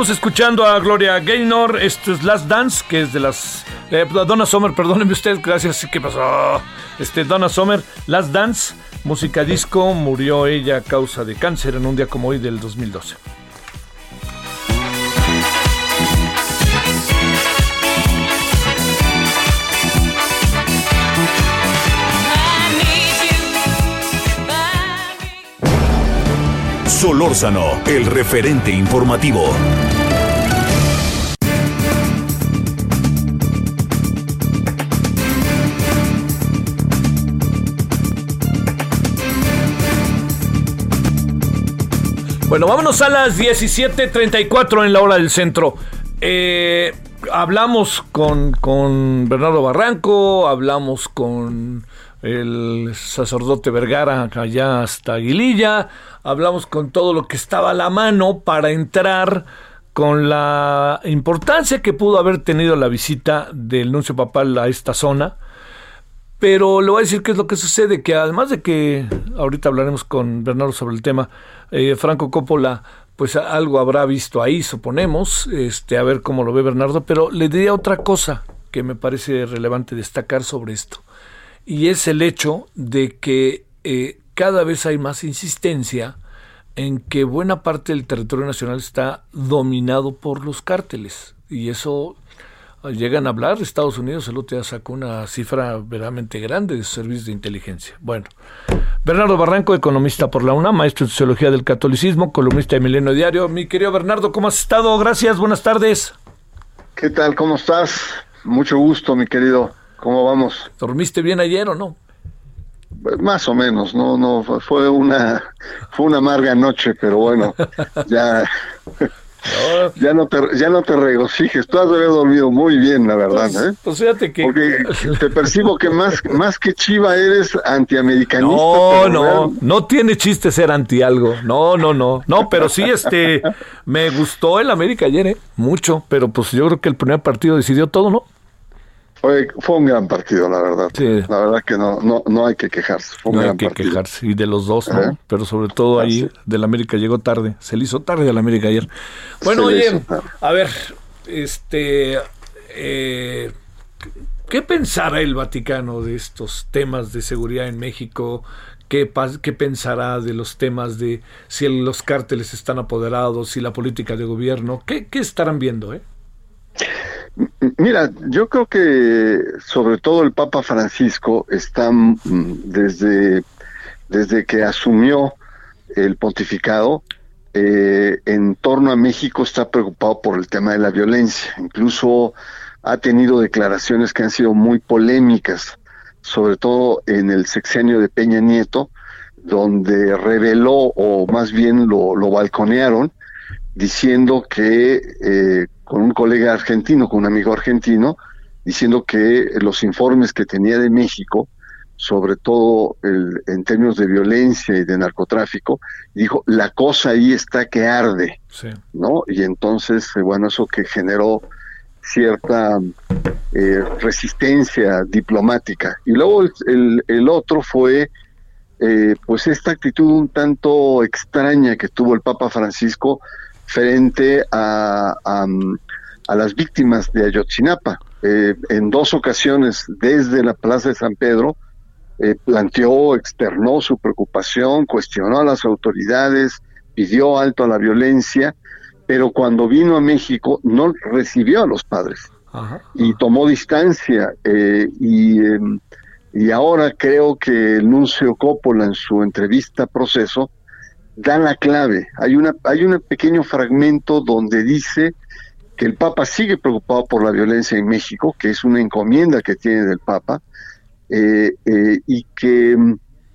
Estamos escuchando a Gloria Gaynor. Esto es Last Dance, que es de las. Eh, Donna Summer, perdónenme usted, gracias. ¿Qué pasó? Este, Donna Summer, Last Dance, música disco. Murió ella a causa de cáncer en un día como hoy del 2012. Solórzano, el referente informativo. Bueno, vámonos a las 17.34 en la hora del centro. Eh, hablamos con, con Bernardo Barranco, hablamos con el sacerdote Vergara allá hasta Aguililla, hablamos con todo lo que estaba a la mano para entrar con la importancia que pudo haber tenido la visita del nuncio papal a esta zona. Pero le voy a decir qué es lo que sucede, que además de que ahorita hablaremos con Bernardo sobre el tema, eh, Franco Coppola, pues algo habrá visto ahí, suponemos, este, a ver cómo lo ve Bernardo, pero le diría otra cosa que me parece relevante destacar sobre esto y es el hecho de que eh, cada vez hay más insistencia en que buena parte del territorio nacional está dominado por los cárteles. Y eso ah, llegan a hablar. Estados Unidos el otro día sacó una cifra verdaderamente grande de servicios de inteligencia. Bueno Bernardo Barranco economista por la UNAM maestro en sociología del catolicismo columnista de Milenio Diario. Mi querido Bernardo cómo has estado gracias buenas tardes. Qué tal cómo estás mucho gusto mi querido ¿Cómo vamos? ¿Dormiste bien ayer o no? Más o menos, no, no, fue una, fue una amarga noche, pero bueno, ya, ya no te, ya no te regocijes. Tú has de haber dormido muy bien, la verdad, pues, ¿eh? Pues fíjate que porque te percibo que más, más que Chiva eres antiamericanista. No, no, no tiene chiste ser anti algo. No, no, no, no, pero sí, este, me gustó el América ayer, ¿eh? Mucho, pero pues yo creo que el primer partido decidió todo, ¿no? Fue, fue un gran partido, la verdad. La verdad que no, no, no hay que quejarse. no hay que quejarse. Y de los dos, ¿no? Pero sobre todo ahí, del América llegó tarde. Se le hizo tarde al América ayer. Bueno, oye, a ver, este. Eh, ¿Qué pensará el Vaticano de estos temas de seguridad en México? ¿Qué, ¿Qué pensará de los temas de si los cárteles están apoderados, si la política de gobierno? ¿Qué, qué estarán viendo, eh? Mira, yo creo que sobre todo el Papa Francisco está mm, desde, desde que asumió el pontificado eh, en torno a México está preocupado por el tema de la violencia. Incluso ha tenido declaraciones que han sido muy polémicas, sobre todo en el sexenio de Peña Nieto, donde reveló o más bien lo, lo balconearon diciendo que eh, con un colega argentino, con un amigo argentino, diciendo que los informes que tenía de México, sobre todo el, en términos de violencia y de narcotráfico, dijo, la cosa ahí está que arde, ¿no? Y entonces, eh, bueno, eso que generó cierta eh, resistencia diplomática. Y luego el, el, otro fue, eh, pues, esta actitud un tanto extraña que tuvo el Papa Francisco frente a, a, las víctimas de Ayotzinapa. Eh, en dos ocasiones desde la Plaza de San Pedro eh, planteó, externó su preocupación, cuestionó a las autoridades, pidió alto a la violencia, pero cuando vino a México no recibió a los padres y tomó distancia eh, y, em, y ahora creo que el nuncio Coppola en su entrevista proceso da la clave. Hay, una, hay un pequeño fragmento donde dice que el Papa sigue preocupado por la violencia en México, que es una encomienda que tiene del Papa, eh, eh, y que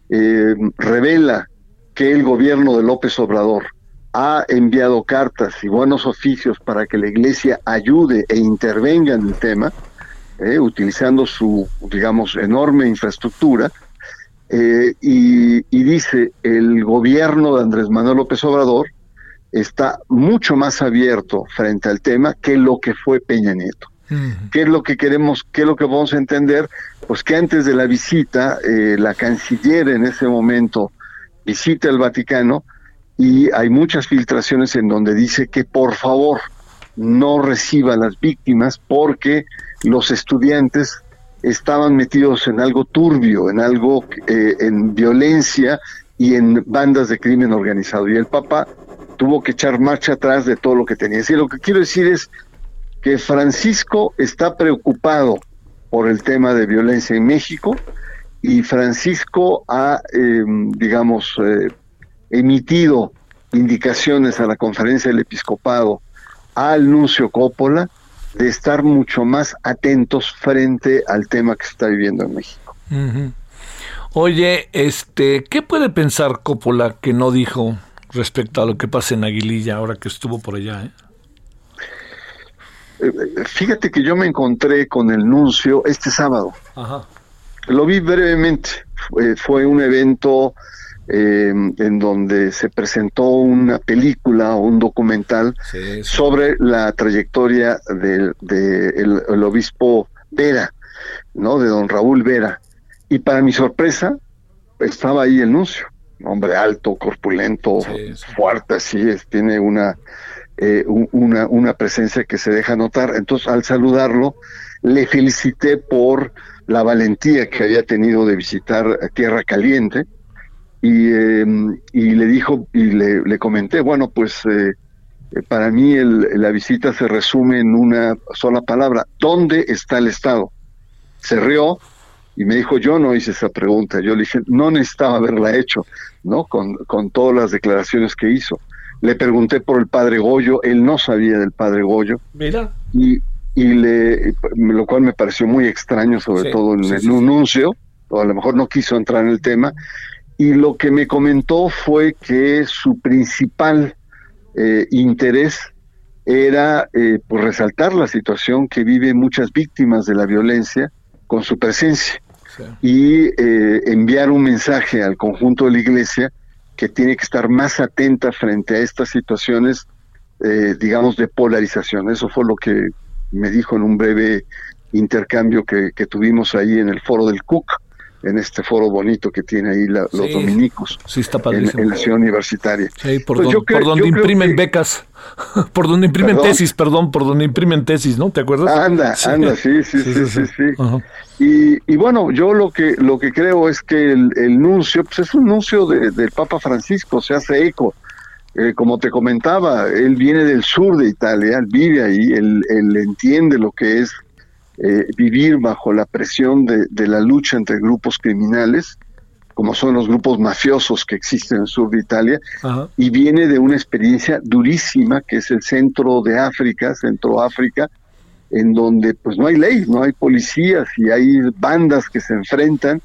eh, revela que el gobierno de López Obrador ha enviado cartas y buenos oficios para que la Iglesia ayude e intervenga en el tema, utilizando su, digamos, enorme infraestructura, eh, y, dice, el gobierno de Andrés Manuel López Obrador está mucho más abierto frente al tema que lo que fue Peña Nieto. ¿Qué es lo que queremos, qué es lo que vamos a entender? Pues que antes de la visita, eh, la canciller en ese momento visita el Vaticano y hay muchas filtraciones en donde dice que por favor no reciba a las víctimas porque los estudiantes estaban metidos en algo turbio, en algo, eh, en violencia y en bandas de crimen organizado. Y el Papa tuvo que echar marcha atrás de todo lo que tenía. Y lo que quiero decir es que Francisco está preocupado por el tema de violencia en México y Francisco ha, em, digamos, eh, emitido indicaciones a la conferencia del episcopado al nuncio Coppola de estar mucho más atentos frente al tema que se está viviendo en México. Oye, este, ¿qué puede pensar Coppola que no dijo respecto a lo que pasa en Aguililla ahora que estuvo por allá? Eh? Eh, fíjate que yo me encontré con el nuncio este sábado. Lo vi brevemente. Fue, un evento em, en donde se presentó una película o un documental sobre la trayectoria del de el, obispo Vera, ¿no? De don Raúl Vera. Y para mi sorpresa, estaba ahí el nuncio. Hombre alto, corpulento, fuerte, así es, tiene una eh, una, una presencia que se deja notar. Entonces, al saludarlo, le felicité por la valentía que había tenido de visitar Tierra Caliente y, em, y le dijo y le, le comenté, bueno, pues eh, para mí el, la visita se resume en una sola palabra, ¿dónde está el Estado? Se rió y me dijo, yo no hice esa pregunta, yo le dije, no necesitaba haberla hecho, ¿no? Con, con todas las declaraciones que hizo. Le pregunté por el padre Goyo, él no sabía del padre Goyo. Mira. Y, y le, lo cual me pareció muy extraño, sobre todo en el anuncio, o a lo mejor no quiso entrar en el tema. Y lo que me comentó fue que su principal eh, interés era eh, pues resaltar la situación que viven muchas víctimas de la violencia con su presencia y eh, enviar un mensaje al conjunto de la iglesia que tiene que estar más atenta frente a estas situaciones, eh, digamos, de polarización. Eso fue lo que me dijo en un breve intercambio que, tuvimos ahí en el foro del CUC, en este foro bonito que tiene ahí los dominicos sí, está en, la ciudad universitaria. Sí, por, donde imprimen becas, por donde imprimen tesis, perdón, por donde imprimen tesis, ¿no? ¿Te acuerdas? Anda, anda, sí, sí, sí, sí. sí, y, bueno, yo lo que lo que creo es que el, el nuncio, pues es un nuncio del Papa Francisco, se hace eco. Eh, como te comentaba, él viene del sur de Italia, él vive ahí, él, él entiende lo que es eh, vivir bajo la presión de, de, la lucha entre grupos criminales, como son los grupos mafiosos que existen en el sur de Italia, y viene de una experiencia durísima que es el centro de África, Centro África, en donde pues no hay ley, no hay policías y hay bandas que se enfrentan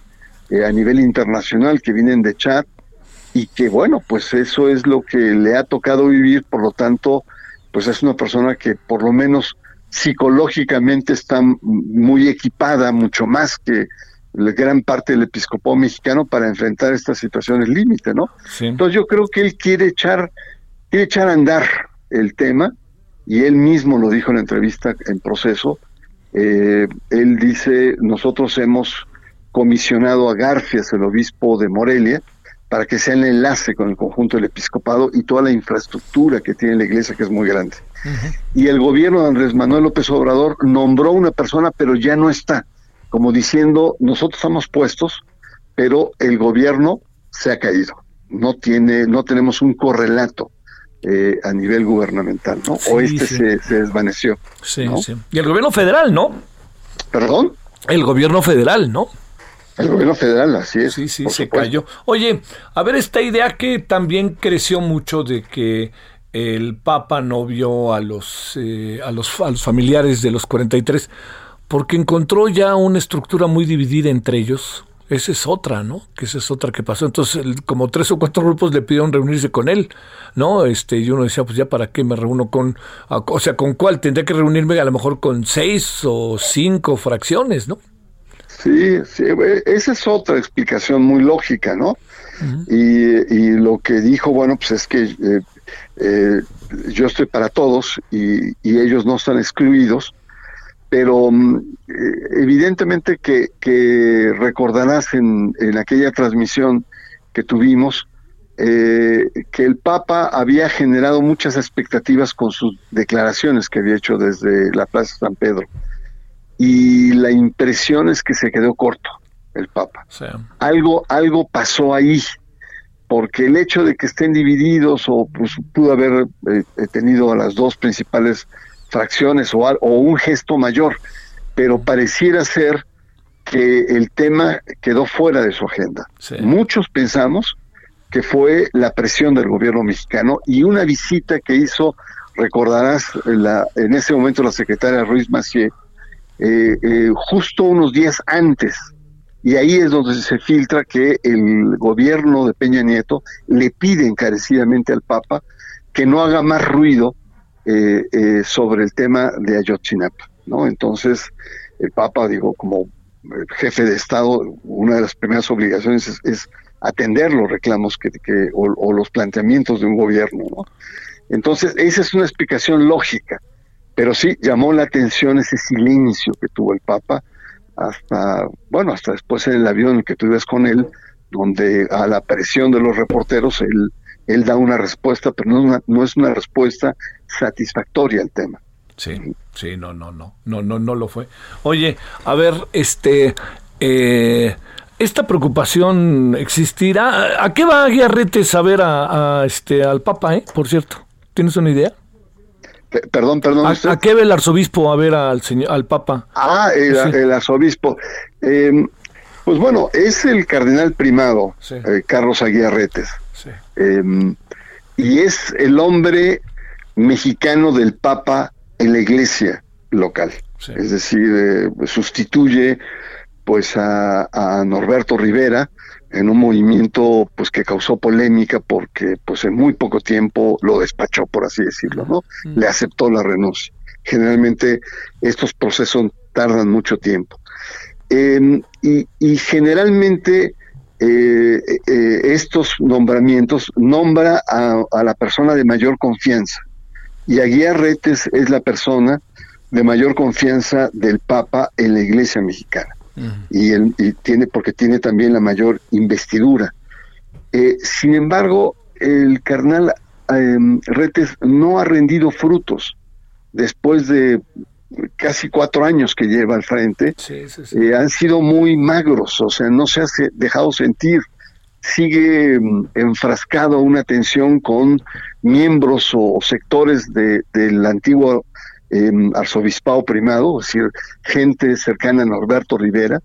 eh, a nivel internacional que vienen de Chad y que bueno, pues eso es lo que le ha tocado vivir, por lo tanto, pues es una persona que por lo menos psicológicamente está muy equipada, mucho más que la gran parte del episcopado mexicano para enfrentar estas situaciones límite, ¿no? Entonces yo creo que él quiere echar, quiere echar a andar el tema y él mismo lo dijo en la entrevista en proceso. Eh, él dice, nosotros hemos comisionado a Garfias, el obispo de Morelia, para que sea el enlace con el conjunto del episcopado y toda la infraestructura que tiene la iglesia, que es muy grande. Y el gobierno de Andrés Manuel López Obrador nombró una persona, pero ya no está, como diciendo, nosotros estamos puestos, pero el gobierno se ha caído. No tiene, no tenemos un correlato. Eh, a nivel gubernamental, ¿no? o este se, desvaneció. Sí, sí. Y el gobierno federal, ¿no? ¿Perdón? El gobierno federal, ¿no? El gobierno federal, así es. Sí, sí, se cayó. Oye, a ver, esta idea que también creció mucho de que el Papa no vio a los, eh, a los, a los familiares de los 43 porque encontró ya una estructura muy dividida entre ellos. Esa es otra, ¿no? Que esa es otra que pasó. Entonces, como tres o cuatro grupos le pidieron reunirse con él, ¿no? Este, y uno decía, pues ya para qué me reúno con, o sea, ¿con cuál? Tendría que reunirme a lo mejor con seis o cinco fracciones, ¿no? Sí, sí, eh, esa es otra explicación muy lógica, ¿no? y, lo que dijo, bueno, pues es que eh, eh, yo estoy para todos y, ellos no están excluidos, pero mm, evidentemente que, recordarás en, en, aquella transmisión que tuvimos, eh, que el Papa había generado muchas expectativas con sus declaraciones que había hecho desde la Plaza San Pedro. Y la impresión es que se quedó corto el Papa. Algo, algo pasó ahí, porque el hecho de que estén divididos o pues, pudo haber eh, tenido a las dos principales fracciones o, o un gesto mayor, pero pareciera ser que el tema quedó fuera de su agenda. Muchos pensamos que fue la presión del gobierno mexicano y una visita que hizo, recordarás, la, en ese momento la secretaria Ruiz Macié, eh, eh, justo unos días antes. Y ahí es donde se filtra que el gobierno de Peña Nieto le pide encarecidamente al Papa que no haga más ruido eh, sobre el tema de Ayotzinapa, ¿no? Entonces, el Papa, digo, como jefe de Estado, una de las primeras obligaciones es, atender los reclamos que, o, los planteamientos de un gobierno. ¿no? Entonces, esa es una explicación lógica, pero sí llamó la atención ese silencio que tuvo el Papa hasta, bueno, hasta después en el avión que tú ibas con él, donde a la presión de los reporteros él, él da una respuesta, pero no, es una respuesta satisfactoria al tema. Sí, sí, no, no, no, no, no, no lo fue. Oye, a ver, este, eh, esta preocupación existirá. ¿A qué va Guiarretes a ver a, este al Papa, eh? Por cierto, ¿tienes una idea? Perdón, perdón. ¿A, qué ve el arzobispo a ver al señor, al Papa? Ah, el, arzobispo. Em, pues bueno, es el cardenal primado, eh, Carlos Aguiarretes. Em, y es el hombre mexicano del Papa en la iglesia local. Es decir, eh, sustituye pues a, Norberto Rivera en un movimiento pues que causó polémica porque pues en muy poco tiempo lo despachó por así decirlo, ¿no? Le aceptó la renuncia. Generalmente estos procesos tardan mucho tiempo. Em, y, generalmente eh, eh, estos nombramientos nombra a, a, la persona de mayor confianza y Aguiar Retes es la persona de mayor confianza del Papa en la Iglesia mexicana. Y, él, tiene porque tiene también la mayor investidura. Eh, sin embargo, el carnal em, Retes no ha rendido frutos después de casi cuatro años que lleva al frente. Eh, han sido muy magros, o sea, no se ha dejado sentir sigue mm, enfrascado una tensión con miembros o sectores de, del antiguo em, arzobispado primado, es decir, gente cercana a Norberto Rivera,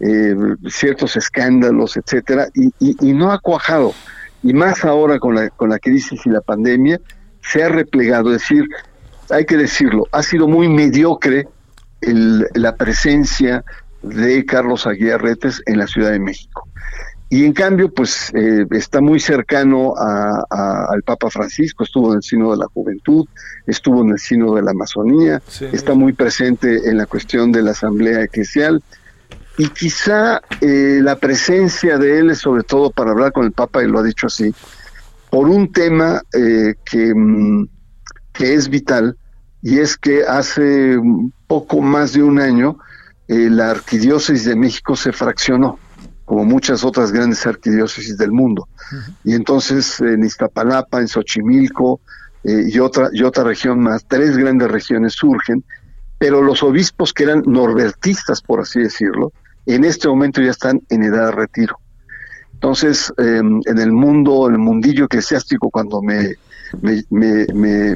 eh, ciertos escándalos, etcétera, y, no ha cuajado. Y más ahora con la, con la crisis y la pandemia, se ha replegado, es decir, hay que decirlo, ha sido muy mediocre el, la presencia de Carlos Aguiar Retes en la Ciudad de México. Y en cambio, pues eh, está muy cercano al Papa Francisco, estuvo en el Sino de la Juventud, estuvo en el Sino de la Amazonía, está muy presente en la cuestión de la Asamblea Eclesial. Y quizá eh, la presencia de él es sobre todo para hablar con el Papa, y lo ha dicho así, por un tema eh, que, mm, que es vital, y es que hace poco más de un año la Arquidiócesis de México se fraccionó como muchas otras grandes arquidiócesis del mundo. Y entonces en Iztapalapa, en Xochimilco eh, y, otra, y otra región más, tres grandes regiones surgen, pero los obispos que eran norbertistas, por así decirlo, en este momento ya están en edad de retiro. Entonces, em, en el mundo, en el mundillo eclesiástico, cuando me, me, me,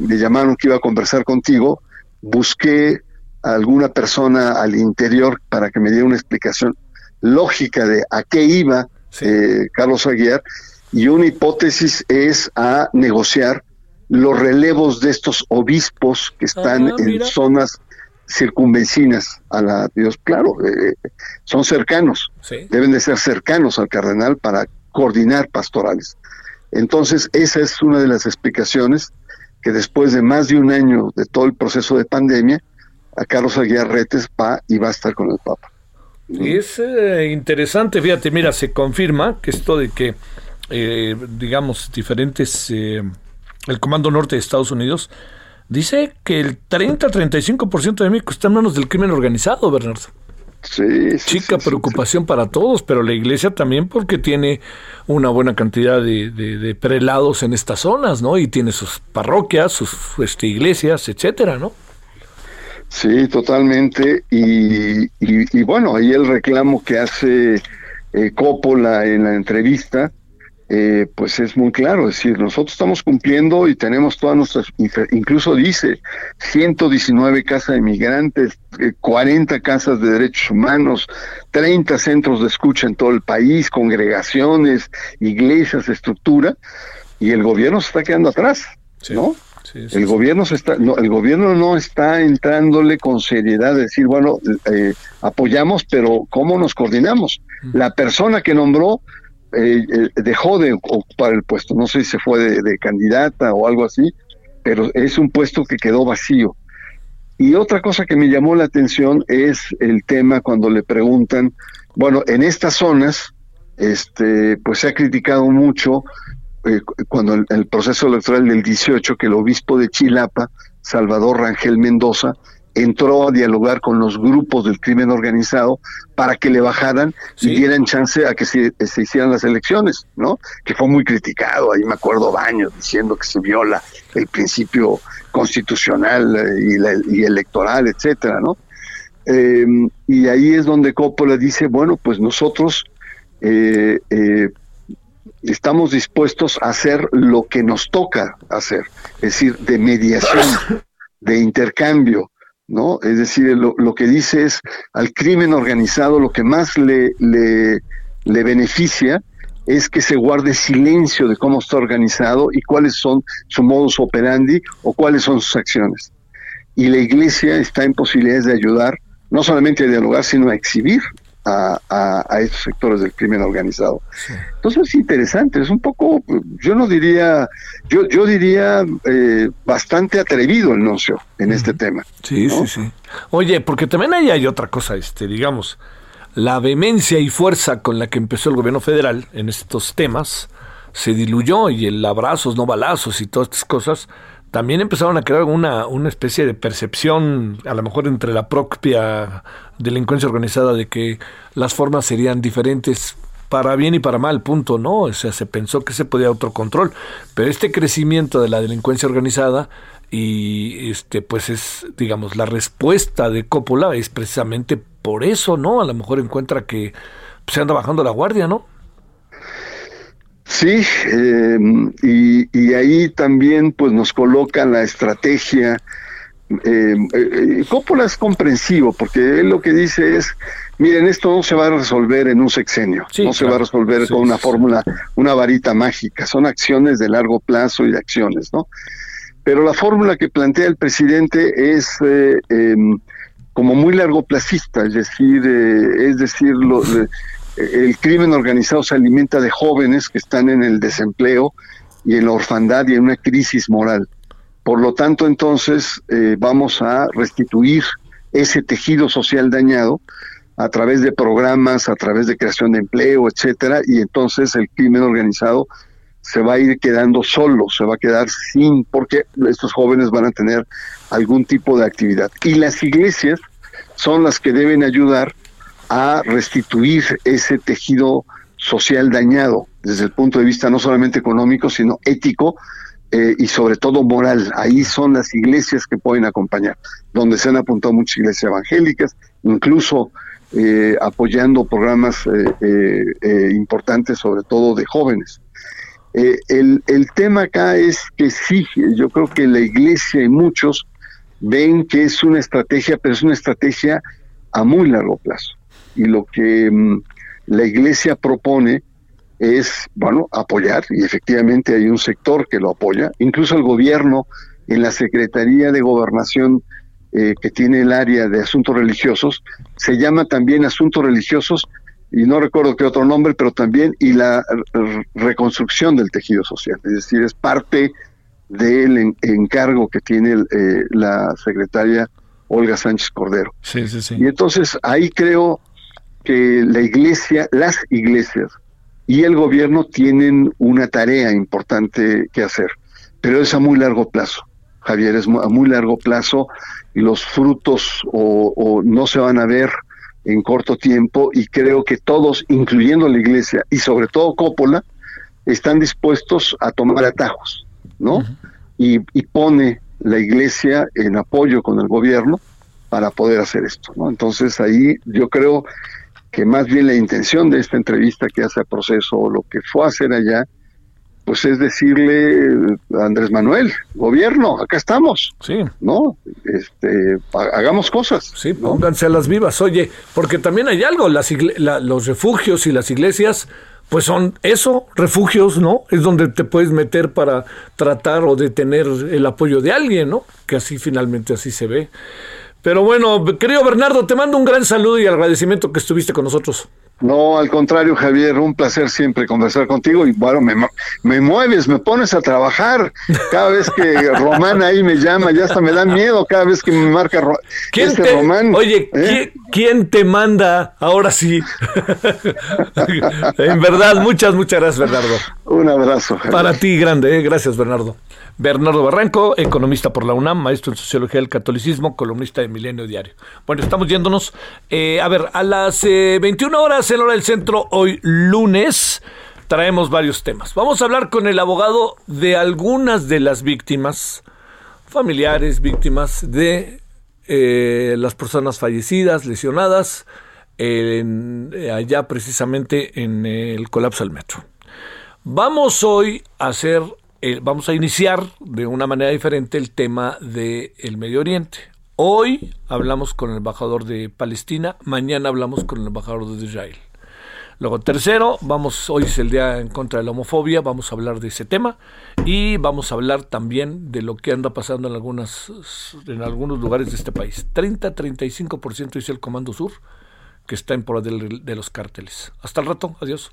me llamaron que iba a conversar contigo, busqué a alguna persona al interior para que me diera una explicación lógica de a qué iba eh, Carlos Aguiar y una hipótesis es a negociar los relevos de estos obispos que están ah, en zonas circunvecinas a la Dios, claro, eh, son cercanos, deben de ser cercanos al cardenal para coordinar pastorales. Entonces, esa es una de las explicaciones que después de más de un año de todo el proceso de pandemia, a Carlos Aguiar Retes va y va a estar con el Papa. Es eh, interesante, fíjate, mira, se confirma que esto de que, eh, digamos, diferentes, eh, el Comando Norte de Estados Unidos dice que el 30-35% de México está en manos del crimen organizado, Bernardo. Sí, Chica preocupación para todos, pero la iglesia también porque tiene una buena cantidad de, prelados en estas zonas, ¿no? Y tiene sus parroquias, sus este, iglesias, etcétera, ¿no? Sí, totalmente. Y, y, bueno, ahí el reclamo que hace eh, Coppola en la entrevista eh, pues es muy claro, es decir, nosotros estamos cumpliendo y tenemos todas nuestras, incluso dice, 119 casas de migrantes, 40 eh, casas de derechos humanos, 30 centros de escucha en todo el país, congregaciones, iglesias, estructura, y el gobierno se está quedando atrás, ¿no? El gobierno se está, no, el gobierno no está entrándole con seriedad, decir, bueno, eh, apoyamos, pero ¿cómo nos coordinamos? La persona que nombró eh, eh, dejó de ocupar el puesto. No sé si se fue de, candidata o algo así, pero es un puesto que quedó vacío. Y otra cosa que me llamó la atención es el tema cuando le preguntan, bueno, en estas zonas, este, pues se ha criticado mucho eh, cuando el, el, proceso electoral del 18 que el obispo de Chilapa, Salvador Rangel Mendoza, entró a dialogar con los grupos del crimen organizado para que le bajaran y dieran chance a que se, hicieran las elecciones, ¿no? Que fue muy criticado, ahí me acuerdo Baños diciendo que se viola el principio constitucional eh, y, electoral, etcétera, ¿no? Em, y ahí es donde Coppola dice, bueno, pues nosotros eh, eh, estamos dispuestos a hacer lo que nos toca hacer, es decir, de mediación, de intercambio, ¿no? Es decir, lo, que dice es al crimen organizado lo que más le, le, le beneficia es que se guarde silencio de cómo está organizado y cuáles son su modus operandi o cuáles son sus acciones. Y la iglesia está en posibilidades de ayudar, no solamente a dialogar, sino a exhibir a, estos sectores del crimen organizado. Entonces es interesante, es un poco, yo no diría, yo, yo diría eh, bastante atrevido el nuncio en este tema. Sí, sí, sí. Oye, porque también ahí hay otra cosa, este, digamos, la vehemencia y fuerza con la que empezó el gobierno federal en estos temas se diluyó y el abrazos, no balazos y todas estas cosas también empezaron a crear una, una especie de percepción, a lo mejor entre la propia delincuencia organizada, de que las formas serían diferentes para bien y para mal, punto, ¿no? O sea, se pensó que se podía otro control. Pero este crecimiento de la delincuencia organizada y este pues es digamos la respuesta de Coppola es precisamente por eso no a lo mejor encuentra que se anda bajando la guardia no Sí, em, y, ahí también pues nos coloca la estrategia. Eh, eh, Coppola es comprensivo porque él lo que dice es, miren, esto no se va a resolver en un sexenio, no se va a resolver con una fórmula, una varita mágica, son acciones de largo plazo y acciones, ¿no? Pero la fórmula que plantea el presidente es eh, em, como muy largo placista, es decir, es decir, lo, el crimen organizado se alimenta de jóvenes que están en el desempleo y en la orfandad y en una crisis moral. Por lo tanto, entonces eh, vamos a restituir ese tejido social dañado a través de programas, a través de creación de empleo, etcétera, y entonces el crimen organizado se va a ir quedando solo, se va a quedar sin, porque estos jóvenes van a tener algún tipo de actividad. Y las iglesias son las que deben ayudar a restituir ese tejido social dañado desde el punto de vista no solamente económico, sino ético eh, y sobre todo moral. Ahí son las iglesias que pueden acompañar, donde se han apuntado muchas iglesias evangélicas, incluso eh, apoyando programas eh, importantes, sobre todo de jóvenes. el, el tema acá es que sí, yo creo que la iglesia y muchos ven que es una estrategia, pero es una estrategia a muy largo plazo y lo que mm, la iglesia propone es, bueno, apoyar, y efectivamente hay un sector que lo apoya, incluso el gobierno en la Secretaría de Gobernación eh, que tiene el área de asuntos religiosos, se llama también asuntos religiosos, y no recuerdo qué otro nombre, pero también, y la reconstrucción del tejido social, es decir, es parte del encargo que tiene eh, la secretaria Olga Sánchez Cordero. Sí, sí, sí. Y entonces ahí creo que la iglesia, las iglesias y el gobierno tienen una tarea importante que hacer, pero es a muy largo plazo. Javier, es a muy largo plazo y los frutos o, no se van a ver en corto tiempo y creo que todos, incluyendo la iglesia y sobre todo Coppola, están dispuestos a tomar atajos, ¿no? y, y, pone la iglesia en apoyo con el gobierno para poder hacer esto, ¿no? Entonces ahí yo creo que más bien la intención de esta entrevista que hace el proceso, o lo que fue a hacer allá, pues es decirle a Andrés Manuel, gobierno, acá estamos. Sí. ¿No? Este, hagamos cosas. Sí, pónganse a las vivas. Oye, porque también hay algo, las los refugios y las iglesias, pues son eso, refugios, ¿no? Es donde te puedes meter para tratar o detener el apoyo de alguien, ¿no? Que así finalmente así se ve. Pero bueno, querido Bernardo, te mando un gran saludo y agradecimiento que estuviste con nosotros. No, al contrario, Javier, un placer siempre conversar contigo y bueno, me, me mueves, me pones a trabajar. Cada vez que Román ahí me llama, ya hasta me da miedo cada vez que me marca ¿Quién este Román. Oye, ¿eh? ¿quién, te manda? Ahora sí. en verdad, muchas, muchas gracias, Bernardo. Un abrazo. Javier. Para ti, grande, ¿eh? gracias, Bernardo. Bernardo Barranco, economista por la UNAM, maestro en Sociología del Catolicismo, columnista de Milenio Diario. Bueno, estamos yéndonos, eh, a ver, a las 21 eh, horas en hora del centro, hoy lunes, traemos varios temas. Vamos a hablar con el abogado de algunas de las víctimas, familiares, víctimas de eh, las personas fallecidas, lesionadas, allá precisamente en el colapso del metro. Vamos hoy a hacer eh, vamos a iniciar de una manera diferente el tema del Medio Oriente. Hoy hablamos con el embajador de Palestina, mañana hablamos con el embajador de Israel. Luego, tercero, vamos, hoy es el día en contra de la homofobia, vamos a hablar de ese tema y vamos a hablar también de lo que anda pasando en algunas en algunos lugares de este país. 30-35% dice el Comando Sur, que está en poder de, de los cárteles. Hasta el rato, adiós.